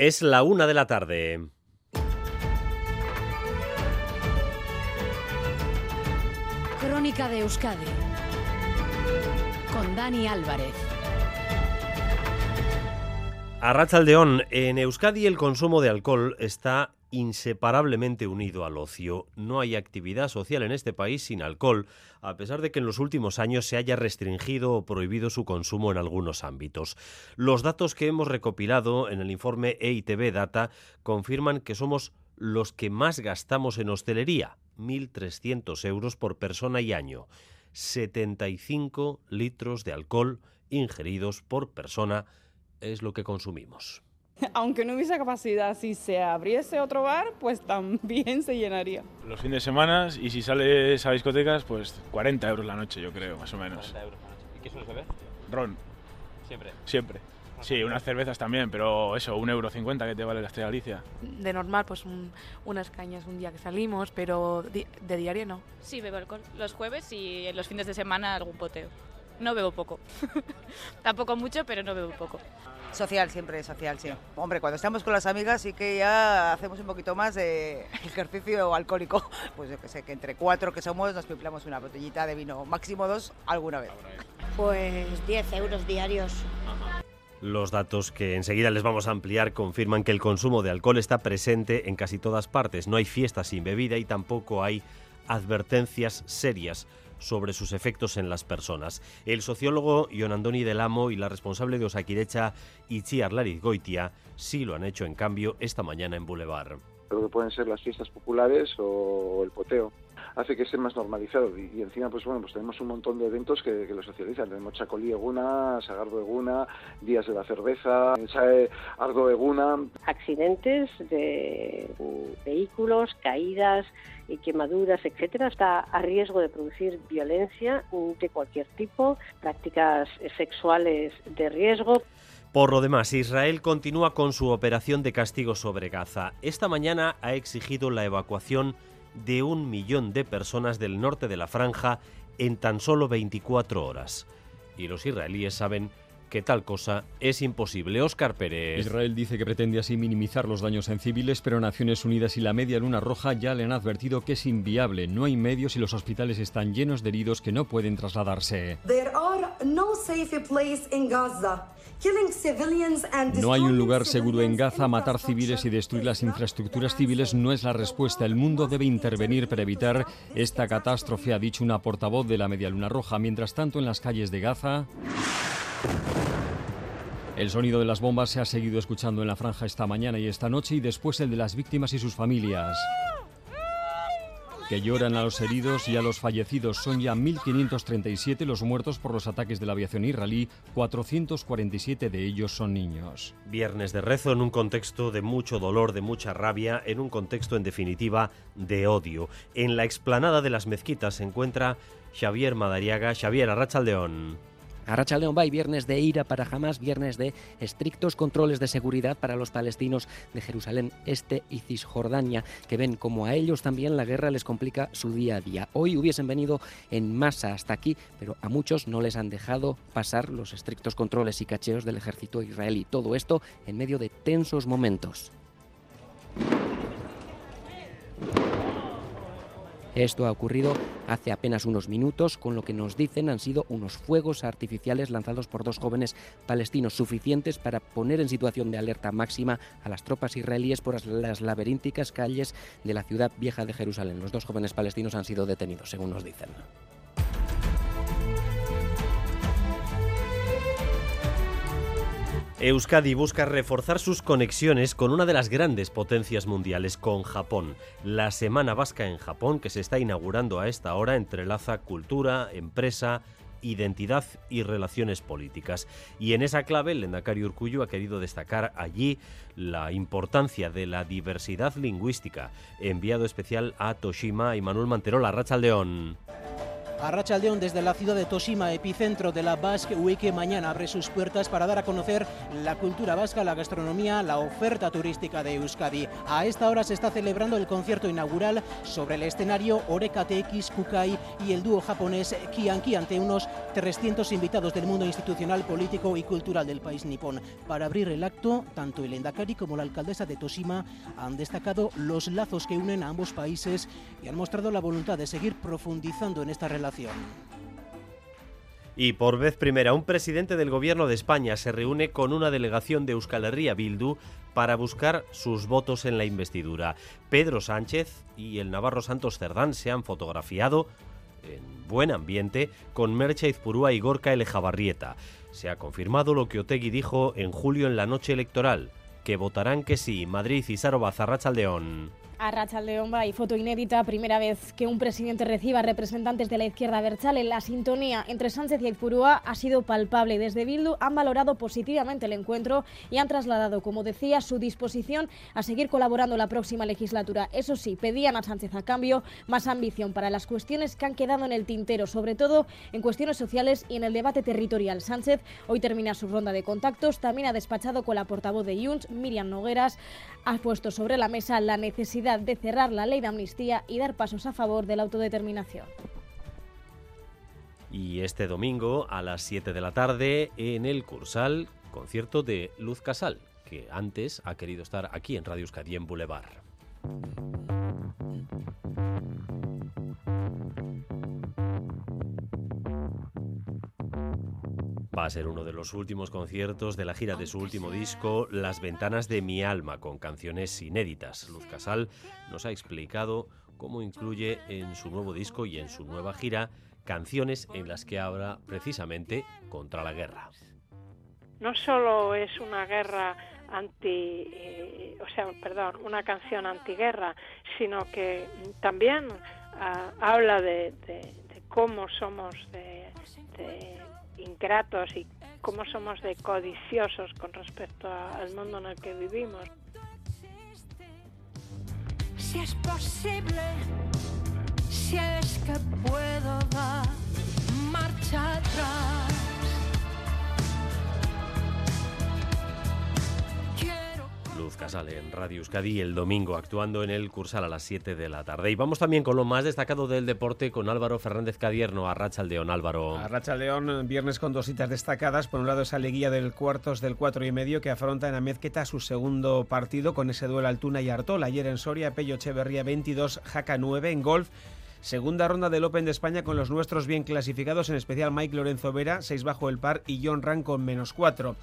Es la una de la tarde. Crónica de Euskadi con Dani Álvarez. A Rachaldeón, en Euskadi el consumo de alcohol está inseparablemente unido al ocio. No hay actividad social en este país sin alcohol, a pesar de que en los últimos años se haya restringido o prohibido su consumo en algunos ámbitos. Los datos que hemos recopilado en el informe EITB Data confirman que somos los que más gastamos en hostelería, 1.300 euros por persona y año. 75 litros de alcohol ingeridos por persona es lo que consumimos. Aunque no hubiese capacidad, si se abriese otro bar, pues también se llenaría. Los fines de semana y si sales a discotecas, pues 40 euros la noche, yo creo, más o menos. 40 euros la noche. ¿Y qué sueles beber? Ron, Siempre. siempre. Sí, unas cervezas también, pero eso, un euro cincuenta que te vale la Estrella Galicia. de normal, pues un- unas cañas un día que salimos, pero di- de diario no. Sí, bebo alcohol. Los jueves y en los fines de semana algún poteo. No bebo poco. Tampoco mucho, pero no bebo poco. Social, siempre social, sí. Hombre, cuando estamos con las amigas sí que ya hacemos un poquito más de ejercicio alcohólico. Pues yo que sé, que entre cuatro que somos nos pimplamos una botellita de vino, máximo dos, alguna vez. Pues 10 euros diarios. Los datos que enseguida les vamos a ampliar confirman que el consumo de alcohol está presente en casi todas partes. No hay fiesta sin bebida y tampoco hay advertencias serias sobre sus efectos en las personas. El sociólogo Ion Andoni del Amo y la responsable de Osakidecha, Itziar Goitia, sí lo han hecho en cambio esta mañana en Boulevard. Creo que pueden ser las fiestas populares o el poteo. Hace que esté más normalizado y, y encima pues bueno pues tenemos un montón de eventos que, que lo socializan. Tenemos Chacolí Eguna, Sagardo Eguna, Días de la Cerveza, Sae Ardo Eguna. Accidentes de vehículos, caídas y quemaduras, etcétera, está a riesgo de producir violencia de cualquier tipo, prácticas sexuales de riesgo. Por lo demás, Israel continúa con su operación de castigo sobre Gaza. Esta mañana ha exigido la evacuación de un millón de personas del norte de la franja en tan solo 24 horas. Y los israelíes saben que tal cosa es imposible. Óscar Pérez. Israel dice que pretende así minimizar los daños en civiles, pero Naciones Unidas y la Media Luna Roja ya le han advertido que es inviable. No hay medios y los hospitales están llenos de heridos que no pueden trasladarse. No hay un lugar seguro en Gaza. Matar civiles y destruir las infraestructuras civiles no es la respuesta. El mundo debe intervenir para evitar esta catástrofe, ha dicho una portavoz de la Media Luna Roja. Mientras tanto, en las calles de Gaza. El sonido de las bombas se ha seguido escuchando en la franja esta mañana y esta noche y después el de las víctimas y sus familias. Que lloran a los heridos y a los fallecidos. Son ya 1.537 los muertos por los ataques de la aviación israelí, 447 de ellos son niños. Viernes de rezo en un contexto de mucho dolor, de mucha rabia, en un contexto en definitiva de odio. En la explanada de las mezquitas se encuentra Xavier Madariaga. Xavier Arrachaldeón. Arracha León Bay, viernes de ira para Hamas, viernes de estrictos controles de seguridad para los palestinos de Jerusalén Este y Cisjordania, que ven como a ellos también la guerra les complica su día a día. Hoy hubiesen venido en masa hasta aquí, pero a muchos no les han dejado pasar los estrictos controles y cacheos del ejército israelí. Todo esto en medio de tensos momentos. Esto ha ocurrido hace apenas unos minutos, con lo que nos dicen han sido unos fuegos artificiales lanzados por dos jóvenes palestinos suficientes para poner en situación de alerta máxima a las tropas israelíes por las laberínticas calles de la ciudad vieja de Jerusalén. Los dos jóvenes palestinos han sido detenidos, según nos dicen. Euskadi busca reforzar sus conexiones con una de las grandes potencias mundiales, con Japón. La Semana Vasca en Japón, que se está inaugurando a esta hora, entrelaza cultura, empresa, identidad y relaciones políticas. Y en esa clave, el Lendakari Urkullu ha querido destacar allí la importancia de la diversidad lingüística. Enviado especial a Toshima y Manuel Manterola, Rachaldeón. A Rachaldeón desde la ciudad de Toshima, epicentro de la Basque Week, mañana abre sus puertas para dar a conocer la cultura vasca, la gastronomía, la oferta turística de Euskadi. A esta hora se está celebrando el concierto inaugural sobre el escenario Oreka TX Kukai y el dúo japonés Kianki ante unos 300 invitados del mundo institucional, político y cultural del país nipón. Para abrir el acto, tanto el Endakari como la alcaldesa de Toshima han destacado los lazos que unen a ambos países y han mostrado la voluntad de seguir profundizando en esta relación. Y por vez primera, un presidente del gobierno de España se reúne con una delegación de Euskal Herria Bildu para buscar sus votos en la investidura. Pedro Sánchez y el Navarro Santos Cerdán se han fotografiado en buen ambiente con Merche Izpurúa y Gorka Elejabarrieta. Se ha confirmado lo que Otegui dijo en julio en la noche electoral, que votarán que sí Madrid y Saroba Zarrachaldeón. A Rachaldeón y foto inédita, primera vez que un presidente reciba representantes de la izquierda berchale. La sintonía entre Sánchez y Aizpurúa ha sido palpable. Desde Bildu han valorado positivamente el encuentro y han trasladado, como decía, su disposición a seguir colaborando la próxima legislatura. Eso sí, pedían a Sánchez a cambio más ambición para las cuestiones que han quedado en el tintero, sobre todo en cuestiones sociales y en el debate territorial. Sánchez hoy termina su ronda de contactos, también ha despachado con la portavoz de Junts, Miriam Nogueras, ha puesto sobre la mesa la necesidad de cerrar la ley de amnistía y dar pasos a favor de la autodeterminación. Y este domingo a las 7 de la tarde en el Cursal, concierto de Luz Casal, que antes ha querido estar aquí en Radio Euskadi en Boulevard. Va a ser uno de los últimos conciertos de la gira de su último disco, Las Ventanas de mi Alma, con canciones inéditas. Luz Casal nos ha explicado cómo incluye en su nuevo disco y en su nueva gira canciones en las que habla precisamente contra la guerra. No solo es una guerra anti, eh, o sea, perdón, una canción antiguerra, sino que también ah, habla de, de, de, cómo somos de, de ingratos y cómo somos de codiciosos con respecto al mundo en el que vivimos. Si es posible, si es que puedo dar En Radio Euskadi el domingo actuando en el Cursal a las 7 de la tarde. Y vamos también con lo más destacado del deporte con Álvaro Fernández Cadierno, a Rachaldeón. Álvaro. A Rachaldeón, viernes con dos citas destacadas. Por un lado esa leguía del cuartos del cuatro y medio que afronta en Amezqueta su segundo partido con ese duelo Altuna y Artol. Ayer en Soria, Pello Echeverría 22, Jaca 9 en golf. Segunda ronda del Open de España con los nuestros bien clasificados, en especial Mike Lorenzo Vera, 6 bajo el par, y John Ran con menos 4.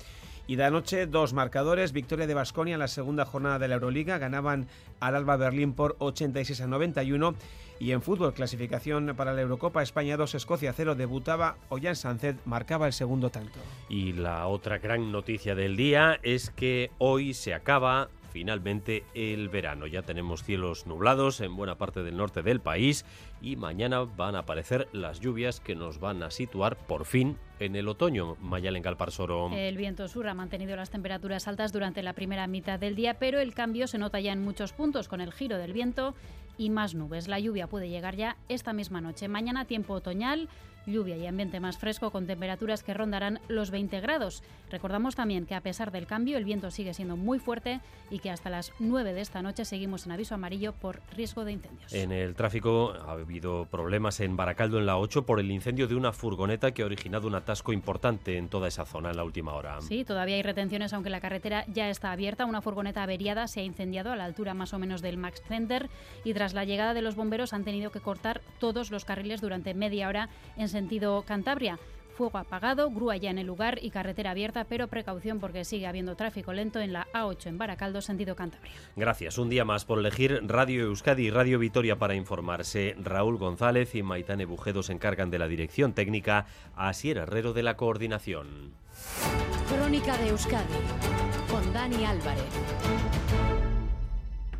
Y de anoche, dos marcadores. Victoria de Basconia en la segunda jornada de la Euroliga. Ganaban al Alba Berlín por 86 a 91. Y en fútbol, clasificación para la Eurocopa España 2, Escocia 0. Debutaba Ollán Sancet, marcaba el segundo tanto. Y la otra gran noticia del día es que hoy se acaba finalmente el verano. Ya tenemos cielos nublados en buena parte del norte del país y mañana van a aparecer las lluvias que nos van a situar por fin en el otoño. Mayalen Galparsoro. El viento sur ha mantenido las temperaturas altas durante la primera mitad del día, pero el cambio se nota ya en muchos puntos con el giro del viento y más nubes. La lluvia puede llegar ya esta misma noche. Mañana tiempo otoñal, lluvia y ambiente más fresco con temperaturas que rondarán los 20 grados. Recordamos también que a pesar del cambio el viento sigue siendo muy fuerte y que hasta las 9 de esta noche seguimos en aviso amarillo por riesgo de incendios. En el tráfico ha habido problemas en Baracaldo en la 8 por el incendio de una furgoneta que ha originado un atasco importante en toda esa zona en la última hora. Sí, todavía hay retenciones aunque la carretera ya está abierta. Una furgoneta averiada se ha incendiado a la altura más o menos del Max Center y tras la llegada de los bomberos han tenido que cortar todos los carriles durante media hora en sentido Cantabria. Fuego apagado, grúa ya en el lugar y carretera abierta, pero precaución porque sigue habiendo tráfico lento en la A8 en Baracaldo, sentido Cantabria. Gracias un día más por elegir Radio Euskadi y Radio Vitoria para informarse. Raúl González y Maitane Bujedo se encargan de la dirección técnica, Asier Herrero de la coordinación. Crónica de Euskadi con Dani Álvarez.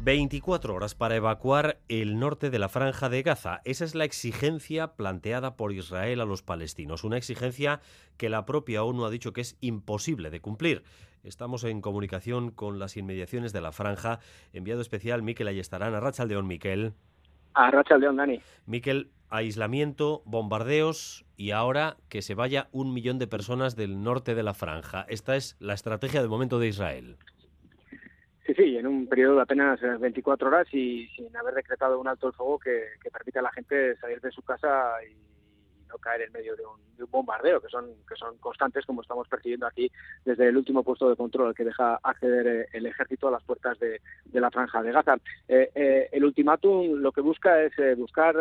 24 horas para evacuar el norte de la franja de Gaza. Esa es la exigencia planteada por Israel a los palestinos. Una exigencia que la propia ONU ha dicho que es imposible de cumplir. Estamos en comunicación con las inmediaciones de la franja. Enviado especial Miquel Ayestarán, a Rachaldeón Miquel. A Racha León, Dani. Miquel, aislamiento, bombardeos y ahora que se vaya un millón de personas del norte de la franja. Esta es la estrategia de momento de Israel. Sí, sí, en un periodo de apenas 24 horas y sin haber decretado un alto el fuego que, que permite a la gente salir de su casa y no caer en medio de un, de un, bombardeo, que son, que son constantes, como estamos percibiendo aquí desde el último puesto de control que deja acceder eh, el ejército a las puertas de, de la franja de Gaza. Eh, eh, el ultimátum lo que busca es eh, buscar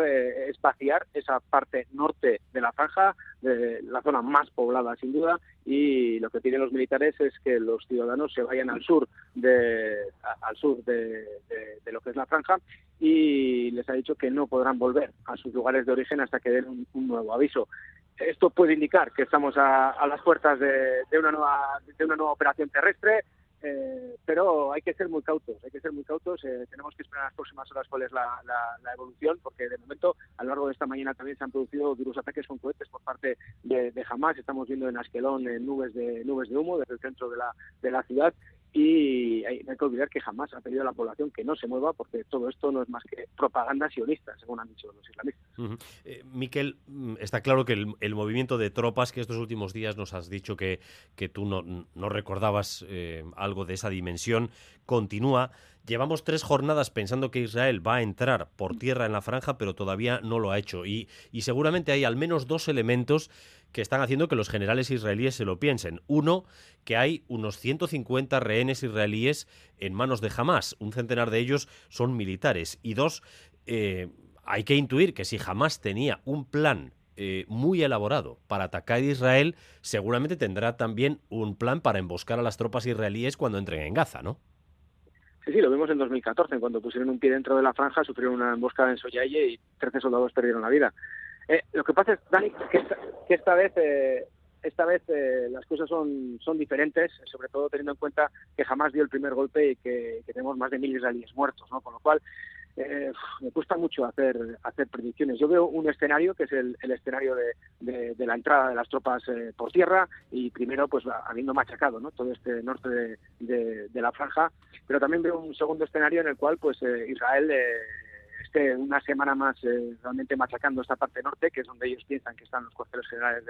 espaciar esa parte norte de la franja, de la zona más poblada sin duda, y lo que piden los militares es que los ciudadanos se vayan al sur de, al sur de, de, lo que es la franja y les ha dicho que no podrán volver a sus lugares de origen hasta que den un nuevo aviso. Esto puede indicar que estamos a, las puertas de, de, una nueva, de una nueva operación terrestre, eh, pero hay que ser muy cautos, hay que ser muy cautos. Eh, tenemos que esperar las próximas horas cuál es la, la, la, evolución, porque de momento, a lo largo de esta mañana también se han producido duros ataques con cohetes por parte de, de Hamas. Estamos viendo en Askelón eh, nubes de nubes de humo desde el centro de la, de la ciudad y hay, no hay que olvidar que jamás ha pedido a la población que no se mueva porque todo esto no es más que propaganda sionista, según han dicho los islamistas. Uh Miquel, está claro que el, el, movimiento de tropas que estos últimos días nos has dicho que, que tú no, no recordabas eh, algo de esa dimensión, continúa. Llevamos tres jornadas pensando que Israel va a entrar por tierra en la franja, pero todavía no lo ha hecho. Y, y seguramente hay al menos dos elementos que están haciendo que los generales israelíes se lo piensen. Uno, que hay unos 150 rehenes israelíes en manos de Hamas. Un centenar de ellos son militares. Y dos, eh, hay que intuir que si Hamas tenía un plan eh, muy elaborado para atacar a Israel, seguramente tendrá también un plan para emboscar a las tropas israelíes cuando entren en Gaza, ¿no? Sí, sí, lo vimos en 2014, cuando pusieron un pie dentro de la franja, sufrieron una emboscada en Soyaye y 13 soldados perdieron la vida. Eh, lo que pasa es, Dani, que esta, vez, eh, esta vez eh, las cosas son, son diferentes, sobre todo teniendo en cuenta que jamás dio el primer golpe y que, tenemos más de mil israelíes muertos, ¿no? Con lo cual, eh, me cuesta mucho hacer, hacer predicciones. Yo veo un escenario que es el, escenario de, la entrada de las tropas eh, por tierra y primero pues habiendo machacado ¿no? todo este norte de, de, la franja, pero también veo un segundo escenario en el cual pues eh, Israel esté una semana más eh, realmente machacando esta parte norte, que es donde ellos piensan que están los cuarteles generales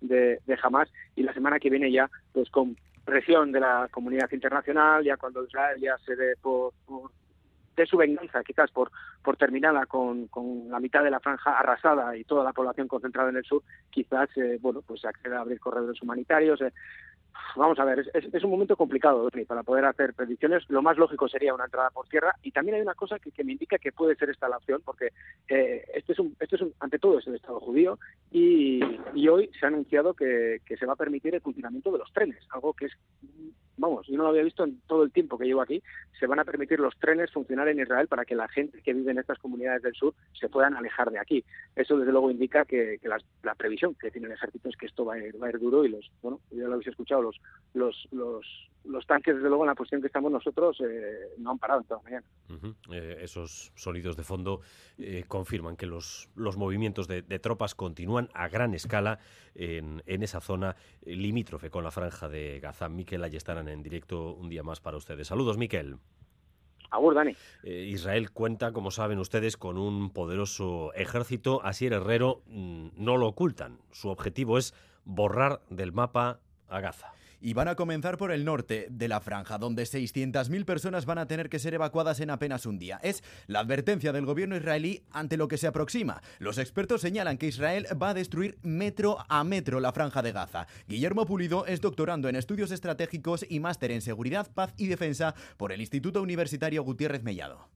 de, de, Hamas, y la semana que viene ya pues con presión de la comunidad internacional, ya cuando Israel ya se dé por, de su venganza, quizás por, por terminarla con, con, la mitad de la franja arrasada y toda la población concentrada en el sur, quizás, eh, bueno, pues acceda a abrir corredores humanitarios. Eh. Vamos a ver, es, un momento complicado para poder hacer predicciones. Lo más lógico sería una entrada por tierra y también hay una cosa que, me indica que puede ser esta la opción, porque eh, este es un, este es un, ante todo es el Estado judío y, hoy se ha anunciado que, se va a permitir el funcionamiento de los trenes, algo que es vamos, yo no lo había visto en todo el tiempo que llevo aquí, se van a permitir los trenes funcionar en Israel para que la gente que vive en estas comunidades del sur se puedan alejar de aquí. Eso desde luego indica que, que la, la, previsión que tiene el ejército es que esto va a ir, va a ir duro y los, bueno, ya lo habéis escuchado, los, los, los, los tanques desde luego en la posición que estamos nosotros eh, no han parado en toda la mañana. Uh -huh. eh, esos sonidos de fondo eh, confirman que los, los movimientos de, de, tropas continúan a gran escala en, en esa zona limítrofe con la franja de Gaza. Miquel Ayestarán en directo un día más para ustedes. Saludos, Miquel. Agur, Dani. Eh, Israel cuenta, como saben ustedes, con un poderoso ejército. Asier Herrero mmm, no lo ocultan. Su objetivo es borrar del mapa a Gaza y van a comenzar por el norte de la franja, donde 600.000 personas van a tener que ser evacuadas en apenas un día. Es la advertencia del gobierno israelí ante lo que se aproxima. Los expertos señalan que Israel va a destruir metro a metro la franja de Gaza. Guillermo Pulido es doctorando en estudios estratégicos y máster en seguridad, paz y defensa por el Instituto Universitario Gutiérrez Mellado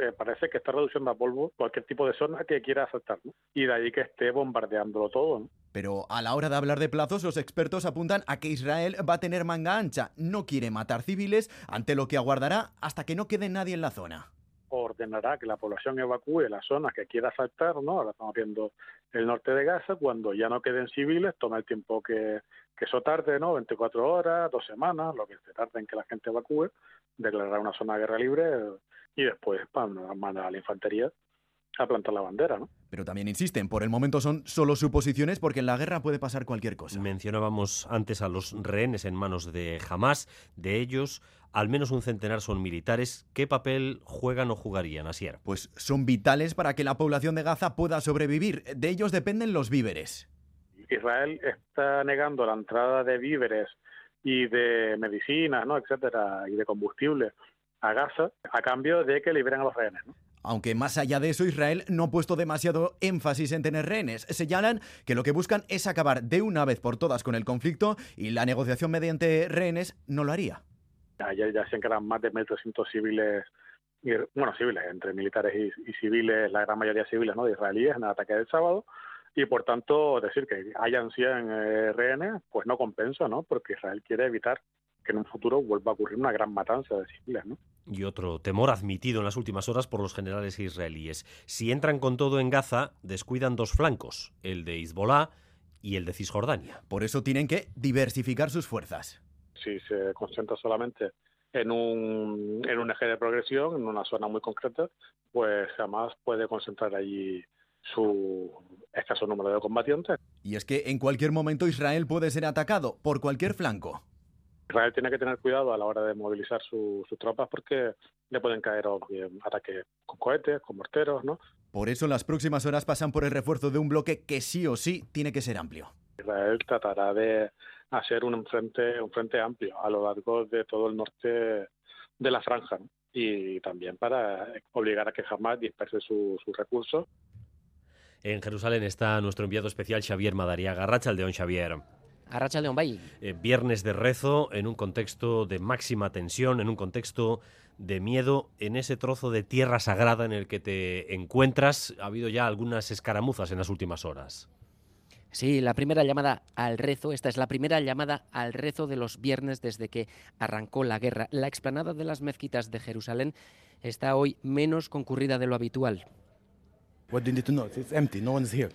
eh, parece que está reduciendo a polvo cualquier tipo de zona que quiera asaltar, ¿no? Y de ahí que esté bombardeándolo todo. Pero a la hora de hablar de plazos, los expertos apuntan a que Israel va a tener manga ancha, no quiere matar civiles, ante lo que aguardará hasta que no quede nadie en la zona ordenará que la población evacúe las zonas que quiera asaltar, ¿no? Ahora estamos viendo el norte de Gaza, cuando ya no queden civiles, toma el tiempo que, que eso tarde, ¿no? 24 horas, dos semanas, lo que se tarde en que la gente evacúe, declarar una zona de guerra libre y después mandar a la infantería a plantar la bandera, ¿no? Pero también insisten, por el momento son solo suposiciones porque en la guerra puede pasar cualquier cosa. Mencionábamos antes a los rehenes en manos de Hamas. De ellos, al menos un centenar son militares. ¿Qué papel juegan o jugarían, Asier? Pues son vitales para que la población de Gaza pueda sobrevivir. De ellos dependen los víveres. Israel está negando la entrada de víveres y de medicinas, ¿no? etcétera, y de combustible a Gaza a cambio de que liberen a los rehenes. ¿no? Aunque más allá de eso, Israel no ha puesto demasiado énfasis en tener rehenes. Señalan que lo que buscan es acabar de una vez por todas con el conflicto y la negociación mediante rehenes no lo haría. Ayer ya se encargan más de 1.300 civiles, bueno, civiles, entre militares y, civiles, la gran mayoría civiles, ¿no? De israelíes en el ataque del sábado. Y por tanto, decir que hayan 100 eh, rehenes, pues no compensa, ¿no? Porque Israel quiere evitar que en un futuro vuelva a ocurrir una gran matanza de civiles, ¿no? Y otro temor admitido en las últimas horas por los generales israelíes. Si entran con todo en Gaza, descuidan dos flancos, el de Hezbollah y el de Cisjordania. Por eso tienen que diversificar sus fuerzas. Si se concentra solamente en un, en un eje de progresión, en una zona muy concreta, pues jamás puede concentrar allí su escaso número de combatientes. Y es que en cualquier momento Israel puede ser atacado por cualquier flanco. Israel tiene que tener cuidado a la hora de movilizar sus tropas porque le pueden caer ataques con cohetes, con morteros, ¿no? Por eso las próximas horas pasan por el refuerzo de un bloque que sí o sí tiene que ser amplio. Israel tratará de hacer un frente, un frente amplio a lo largo de todo el norte de la franja y también para obligar a que jamás disperse sus recursos. En Jerusalén está nuestro enviado especial Xavier Madariaga. Racha Aldeón, Xavier. Arracha León Bay. Eh, viernes de rezo en un contexto de máxima tensión, en un contexto de miedo, en ese trozo de tierra sagrada en el que te encuentras. Ha habido ya algunas escaramuzas en las últimas horas. Sí, la primera llamada al rezo, esta es la primera llamada al rezo de los viernes desde que arrancó la guerra. La explanada de las mezquitas de Jerusalén está hoy menos concurrida de lo habitual. What do you need to know? It's empty. No one's here.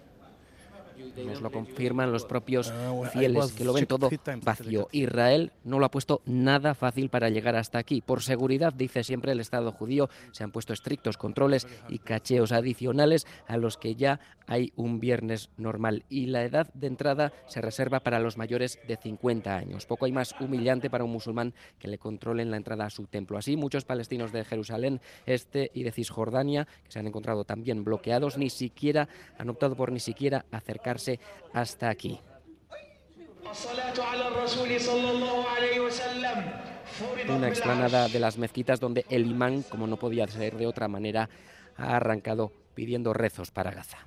Nos lo confirman los propios fieles que lo ven todo vacío. Israel no lo ha puesto nada fácil para llegar hasta aquí. Por seguridad, dice siempre el Estado judío, se han puesto estrictos controles y cacheos adicionales a los que ya hay un viernes normal. Y la edad de entrada se reserva para los mayores de 50 años. Poco hay más humillante para un musulmán que le controlen la entrada a su templo. Así, muchos palestinos de Jerusalén Este y de Cisjordania, que se han encontrado también bloqueados, ni siquiera han optado por ni siquiera acercarse hasta aquí. Una explanada de las mezquitas donde el imán, como no podía ser de otra manera, ha arrancado pidiendo rezos para Gaza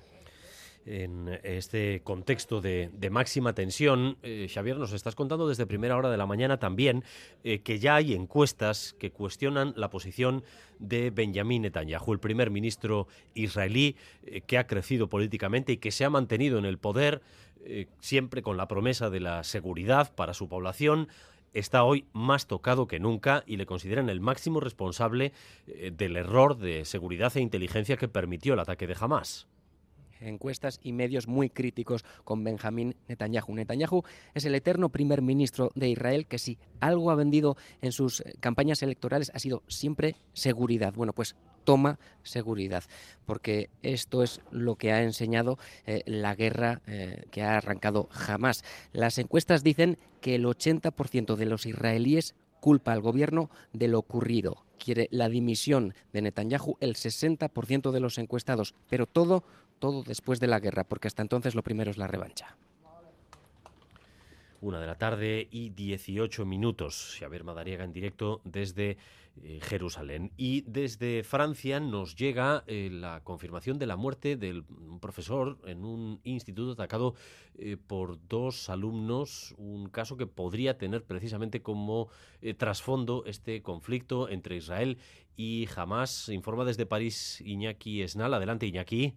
en este contexto de, máxima tensión. Eh, Xavier, nos estás contando desde primera hora de la mañana también eh, que ya hay encuestas que cuestionan la posición de Benjamín Netanyahu, el primer ministro israelí eh, que ha crecido políticamente y que se ha mantenido en el poder siempre con la promesa de la seguridad para su población está hoy más tocado que nunca y le consideran el máximo responsable del error de seguridad e inteligencia que permitió el ataque de Hamas encuestas y medios muy críticos con Benjamín Netanyahu. Netanyahu es el eterno primer ministro de Israel que si algo ha vendido en sus eh, campañas electorales ha sido siempre seguridad. Bueno, pues toma seguridad, porque esto es lo que ha enseñado eh, la guerra eh, que ha arrancado jamás. Las encuestas dicen que el 80% de los israelíes culpa al gobierno de lo ocurrido. Quiere la dimisión de Netanyahu el 60% de los encuestados, pero todo todo después de la guerra, porque hasta entonces lo primero es la revancha. Una de la tarde y 18 minutos. Xavier Madariaga en directo desde eh, Jerusalén. Y desde Francia nos llega eh, la confirmación de la muerte del profesor en un instituto atacado eh, por dos alumnos. Un caso que podría tener precisamente como trasfondo este conflicto entre Israel y Hamas. Informa desde París Iñaki Esnal. Adelante, Iñaki.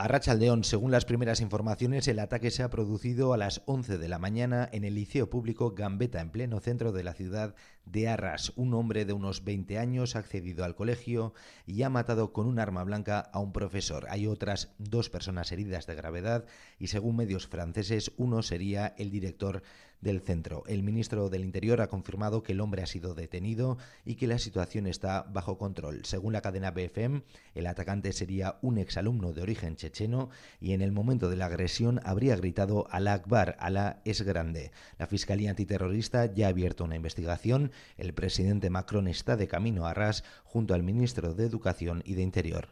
A Rachaldeón, según las primeras informaciones, el ataque se ha producido a las 11 de la mañana en el Liceo Público Gambetta, en pleno centro de la ciudad de Arras. Un hombre de unos 20 años ha accedido al colegio y ha matado con un arma blanca a un profesor. Hay otras dos personas heridas de gravedad y según medios franceses uno sería el director del centro. El ministro del Interior ha confirmado que el hombre ha sido detenido y que la situación está bajo control. Según la cadena BFM, el atacante sería un exalumno de origen checheno y en el momento de la agresión habría gritado Alá Akbar, Alá es grande. La Fiscalía Antiterrorista ya ha abierto una investigación. El presidente Macron está de camino a Ras junto al ministro de Educación y de Interior.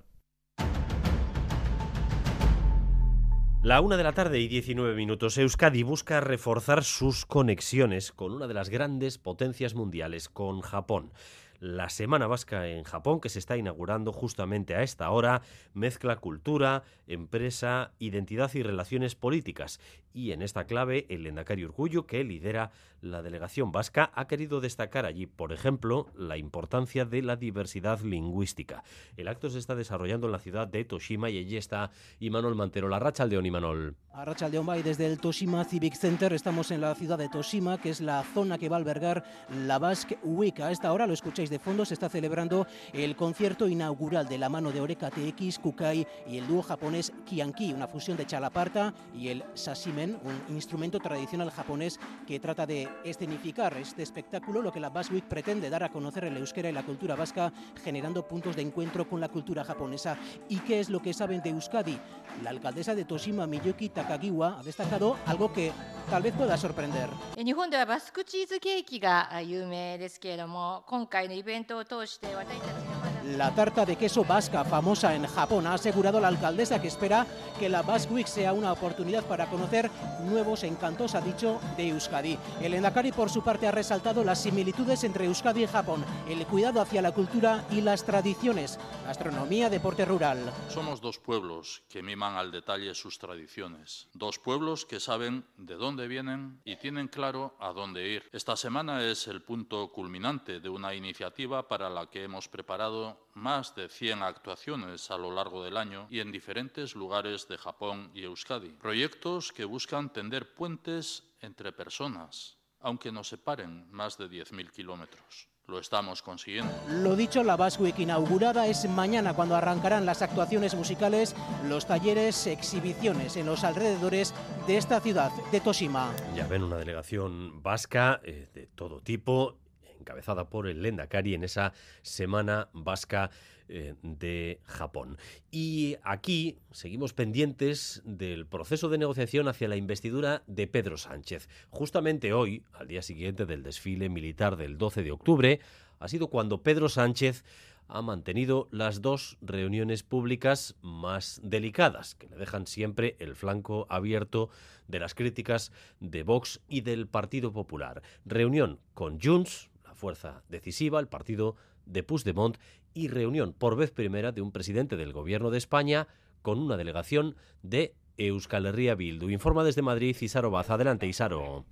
La una de la tarde y 19 minutos. Euskadi busca reforzar sus conexiones con una de las grandes potencias mundiales, con Japón. La Semana Vasca en Japón, que se está inaugurando justamente a esta hora, mezcla cultura, empresa, identidad y relaciones políticas. Y en esta clave, el Endacari Urcullo, que lidera la delegación vasca, ha querido destacar allí, por ejemplo, la importancia de la diversidad lingüística. El acto se está desarrollando en la ciudad de Toshima y allí está Imanol Mantero. La Racha Aldeón, Imanol. A Racha Aldeón y desde el Toshima Civic Center estamos en la ciudad de Toshima, que es la zona que va a albergar la Basque Week. A esta hora lo escucháis de fondo, se está celebrando el concierto inaugural de la mano de Oreka TX, Kukai y el dúo japonés Kianki, una fusión de chalaparta y el sashimen, un instrumento tradicional japonés que trata de escenificar este espectáculo, lo que la Basque Week pretende dar a conocer el euskera y la cultura vasca, generando puntos de encuentro con la cultura japonesa. ¿Y qué es lo que saben de Euskadi? La alcaldesa de Toshima, Miyuki Takagiwa, ha destacado algo que tal vez pueda sorprender. 日本ではバスクチーズケーキが有名ですけれども今回のイベントを通して私たちがまだ la tarta de queso vasca, famosa en Japón, ha asegurado la alcaldesa que espera que la Basque Week sea una oportunidad para conocer nuevos encantos, ha dicho, de Euskadi. El Endacari, por su parte, ha resaltado las similitudes entre Euskadi y Japón, el cuidado hacia la cultura y las tradiciones, gastronomía, deporte rural. Somos dos pueblos que miman al detalle sus tradiciones, dos pueblos que saben de dónde vienen y tienen claro a dónde ir. Esta semana es el punto culminante de una iniciativa para la que hemos preparado más de 100 actuaciones a lo largo del año y en diferentes lugares de Japón y Euskadi. Proyectos que buscan tender puentes entre personas, aunque nos separen más de 10.000 kilómetros. Lo estamos consiguiendo. Lo dicho, la Basque Week inaugurada es mañana cuando arrancarán las actuaciones musicales, los talleres, exhibiciones en los alrededores de esta ciudad, de Toshima. Ya ven una delegación vasca eh, de todo tipo encabezada por el Lendakari en esa semana vasca eh, de Japón. Y aquí seguimos pendientes del proceso de negociación hacia la investidura de Pedro Sánchez. Justamente hoy, al día siguiente del desfile militar del 12 de octubre, ha sido cuando Pedro Sánchez ha mantenido las dos reuniones públicas más delicadas, que le dejan siempre el flanco abierto de las críticas de Vox y del Partido Popular. Reunión con Junts, fuerza decisiva, el partido de Puigdemont, y reunión por vez primera de un presidente del Gobierno de España con una delegación de Euskal Herria Bildu. Informa desde Madrid Isaro Baza. Adelante, Isaro.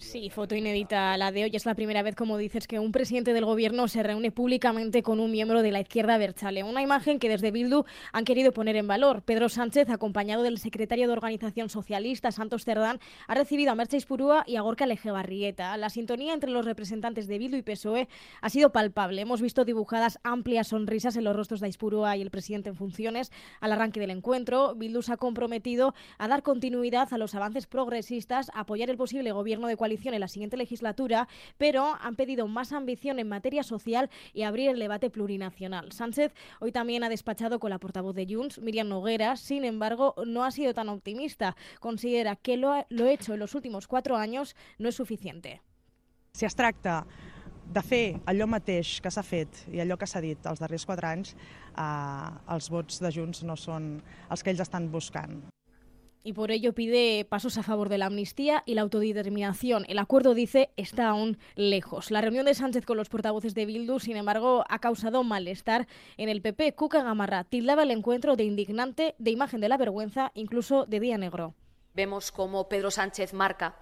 Sí, foto inédita la de hoy. Es la primera vez, como dices, que un presidente del gobierno se reúne públicamente con un miembro de la izquierda Berchale. Una imagen que desde Bildu han querido poner en valor. Pedro Sánchez, acompañado del secretario de Organización Socialista, Santos Cerdán, ha recibido a Merche Ispurúa y a Gorka Lejebarrieta. La sintonía entre los representantes de Bildu y PSOE ha sido palpable. Hemos visto dibujadas amplias sonrisas en los rostros de Ispurúa y el presidente en funciones al arranque del encuentro. Bildu se ha comprometido a dar continuidad a los avances progresistas, a apoyar el posible gobierno de coalición en la siguiente legislatura, pero han pedido más ambición en materia social y abrir el debate plurinacional. Sánchez hoy también ha despachado con la portavoz de Junts, Miriam Noguera, sin embargo, no ha sido tan optimista. Considera que lo, lo hecho en los últimos cuatro años no es suficiente. Si es tracta de fer allò mateix que s'ha fet i allò que s'ha dit els darrers quatre anys, eh, els vots de Junts no són els que ells estan buscant. Y por ello pide pasos a favor de la amnistía y la autodeterminación. El acuerdo, dice, está aún lejos. La reunión de Sánchez con los portavoces de Bildu, sin embargo, ha causado malestar en el PP. Cuca Gamarra tildaba el encuentro de indignante, de imagen de la vergüenza, incluso de día negro. Vemos cómo Pedro Sánchez marca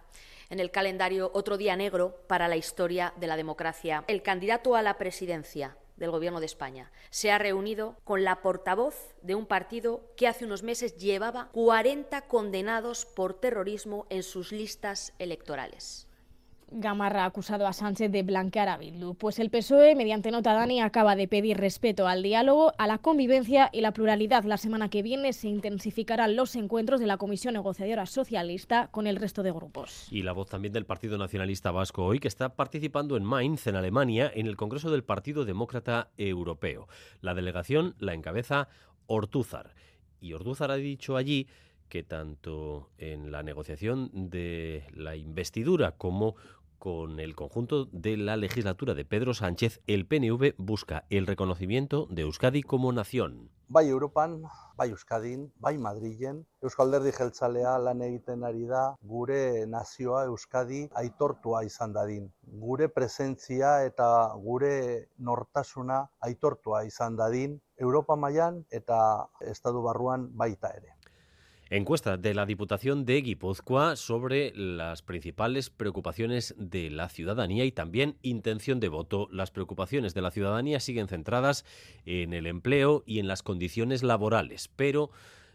en el calendario otro día negro para la historia de la democracia. El candidato a la presidencia del Gobierno de España se ha reunido con la portavoz de un partido que hace unos meses llevaba 40 condenados por terrorismo en sus listas electorales. Gamarra ha acusado a Sánchez de blanquear a Bildu. Pues el PSOE, mediante nota Dani, acaba de pedir respeto al diálogo, a la convivencia y la pluralidad. La semana que viene se intensificarán los encuentros de la Comisión Negociadora Socialista con el resto de grupos. Y la voz también del Partido Nacionalista Vasco hoy, que está participando en Mainz, en Alemania, en el Congreso del Partido Demócrata Europeo. La delegación la encabeza Ortúzar. Y Ortúzar ha dicho allí que tanto en la negociación de la investidura como con el conjunto de la legislatura de Pedro Sánchez, el PNV busca el reconocimiento de Euskadi como nación. Bai Europan, bai Euskadin, bai Madrilen, Euskal Derdi Jeltzalea lan egiten ari da gure nazioa Euskadi aitortua izan dadin. Gure presentzia eta gure nortasuna aitortua izan dadin Europa mailan eta Estatu barruan baita ere. Encuesta de la Diputación de Guipúzcoa sobre las principales preocupaciones de la ciudadanía y también intención de voto. Las preocupaciones de la ciudadanía siguen centradas en el empleo y en las condiciones laborales, pero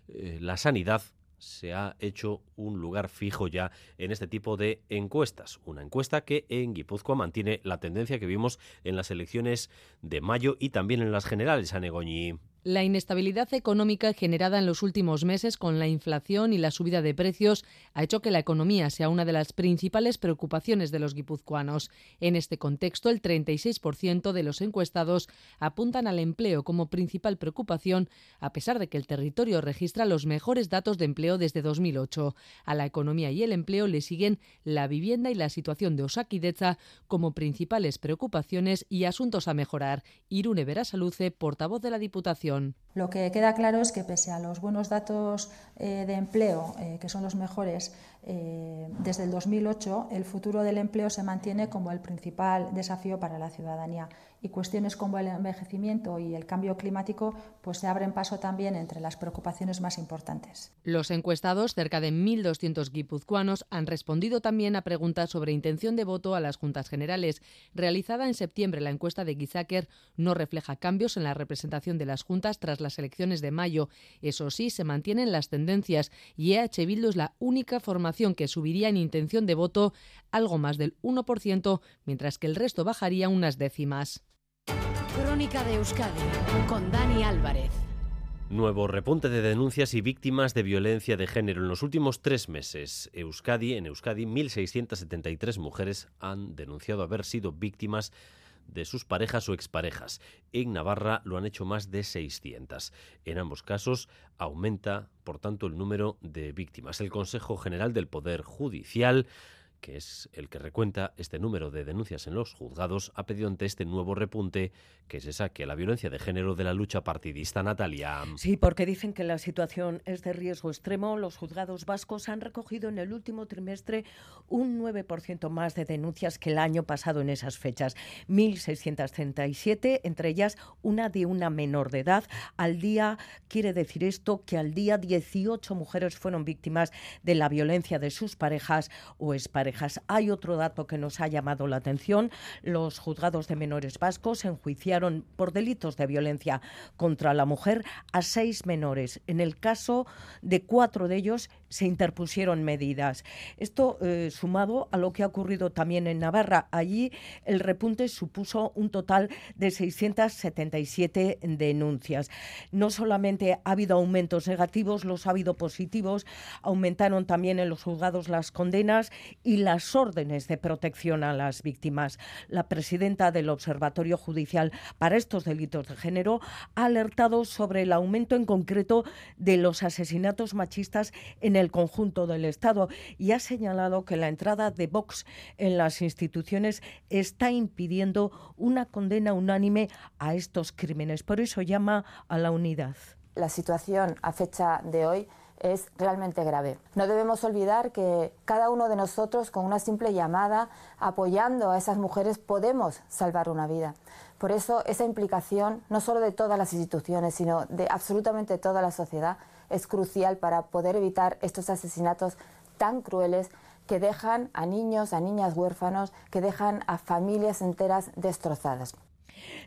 eh, la sanidad se ha hecho un lugar fijo ya en este tipo de encuestas. Una encuesta que en Guipúzcoa mantiene la tendencia que vimos en las elecciones de mayo y también en las generales a Negoñi. La inestabilidad económica generada en los últimos meses con la inflación y la subida de precios ha hecho que la economía sea una de las principales preocupaciones de los guipuzcoanos. En este contexto, el 36% de los encuestados apuntan al empleo como principal preocupación, a pesar de que el territorio registra los mejores datos de empleo desde 2008. A la economía y el empleo le siguen la vivienda y la situación de Osakideza como principales preocupaciones y asuntos a mejorar. Irune Verasaluce, portavoz de la Diputación. Lo que queda claro es que pese a los buenos datos eh, de empleo, eh, que son los mejores eh, desde el 2008, el futuro del empleo se mantiene como el principal desafío para la ciudadanía y cuestiones como el envejecimiento y el cambio climático pues se abren paso también entre las preocupaciones más importantes. Los encuestados, cerca de 1.200 guipuzcoanos, han respondido también a preguntas sobre intención de voto a las juntas generales. Realizada en septiembre, la encuesta de Gizaker no refleja cambios en la representación de las juntas tras las elecciones de mayo. Eso sí, se mantienen las tendencias y EH Bildu es la única formación que subiría en intención de voto algo más del 1%, mientras que el resto bajaría unas décimas. Crónica de Euskadi con Dani Álvarez. Nuevo repunte de denuncias y víctimas de violencia de género. En los últimos tres meses, Euskadi, en Euskadi, 1.673 mujeres han denunciado haber sido víctimas de sus parejas o exparejas. En Navarra lo han hecho más de 600. En ambos casos aumenta, por tanto, el número de víctimas. El Consejo General del Poder Judicial que es el que recuenta este número de denuncias en los juzgados, ha pedido ante este nuevo repunte que se saque la violencia de género de la lucha partidista. Natalia. Sí, porque dicen que la situación es de riesgo extremo. Los juzgados vascos han recogido en el último trimestre un 9% más de denuncias que el año pasado en esas fechas. 1.637, entre ellas una de una menor de edad. Al día, quiere decir esto, que al día 18 mujeres fueron víctimas de la violencia de sus parejas o exparejas hay otro dato que nos ha llamado la atención. Los juzgados de menores vascos enjuiciaron por delitos de violencia contra la mujer a seis menores. En el caso de cuatro de ellos se interpusieron medidas. Esto eh, sumado a lo que ha ocurrido también en Navarra. Allí el repunte supuso un total de 677 denuncias. No solamente ha habido aumentos negativos, los ha habido positivos. Aumentaron también en los juzgados las condenas y las órdenes de protección a las víctimas. La presidenta del Observatorio Judicial para estos delitos de género ha alertado sobre el aumento en concreto de los asesinatos machistas en el conjunto del Estado y ha señalado que la entrada de Vox en las instituciones está impidiendo una condena unánime a estos crímenes. Por eso llama a la unidad. La situación a fecha de hoy es realmente grave. No debemos olvidar que cada uno de nosotros, con una simple llamada, apoyando a esas mujeres, podemos salvar una vida. Por eso, esa implicación, no solo de todas las instituciones, sino de absolutamente toda la sociedad, es crucial para poder evitar estos asesinatos tan crueles que dejan a niños, a niñas huérfanos, que dejan a familias enteras destrozadas.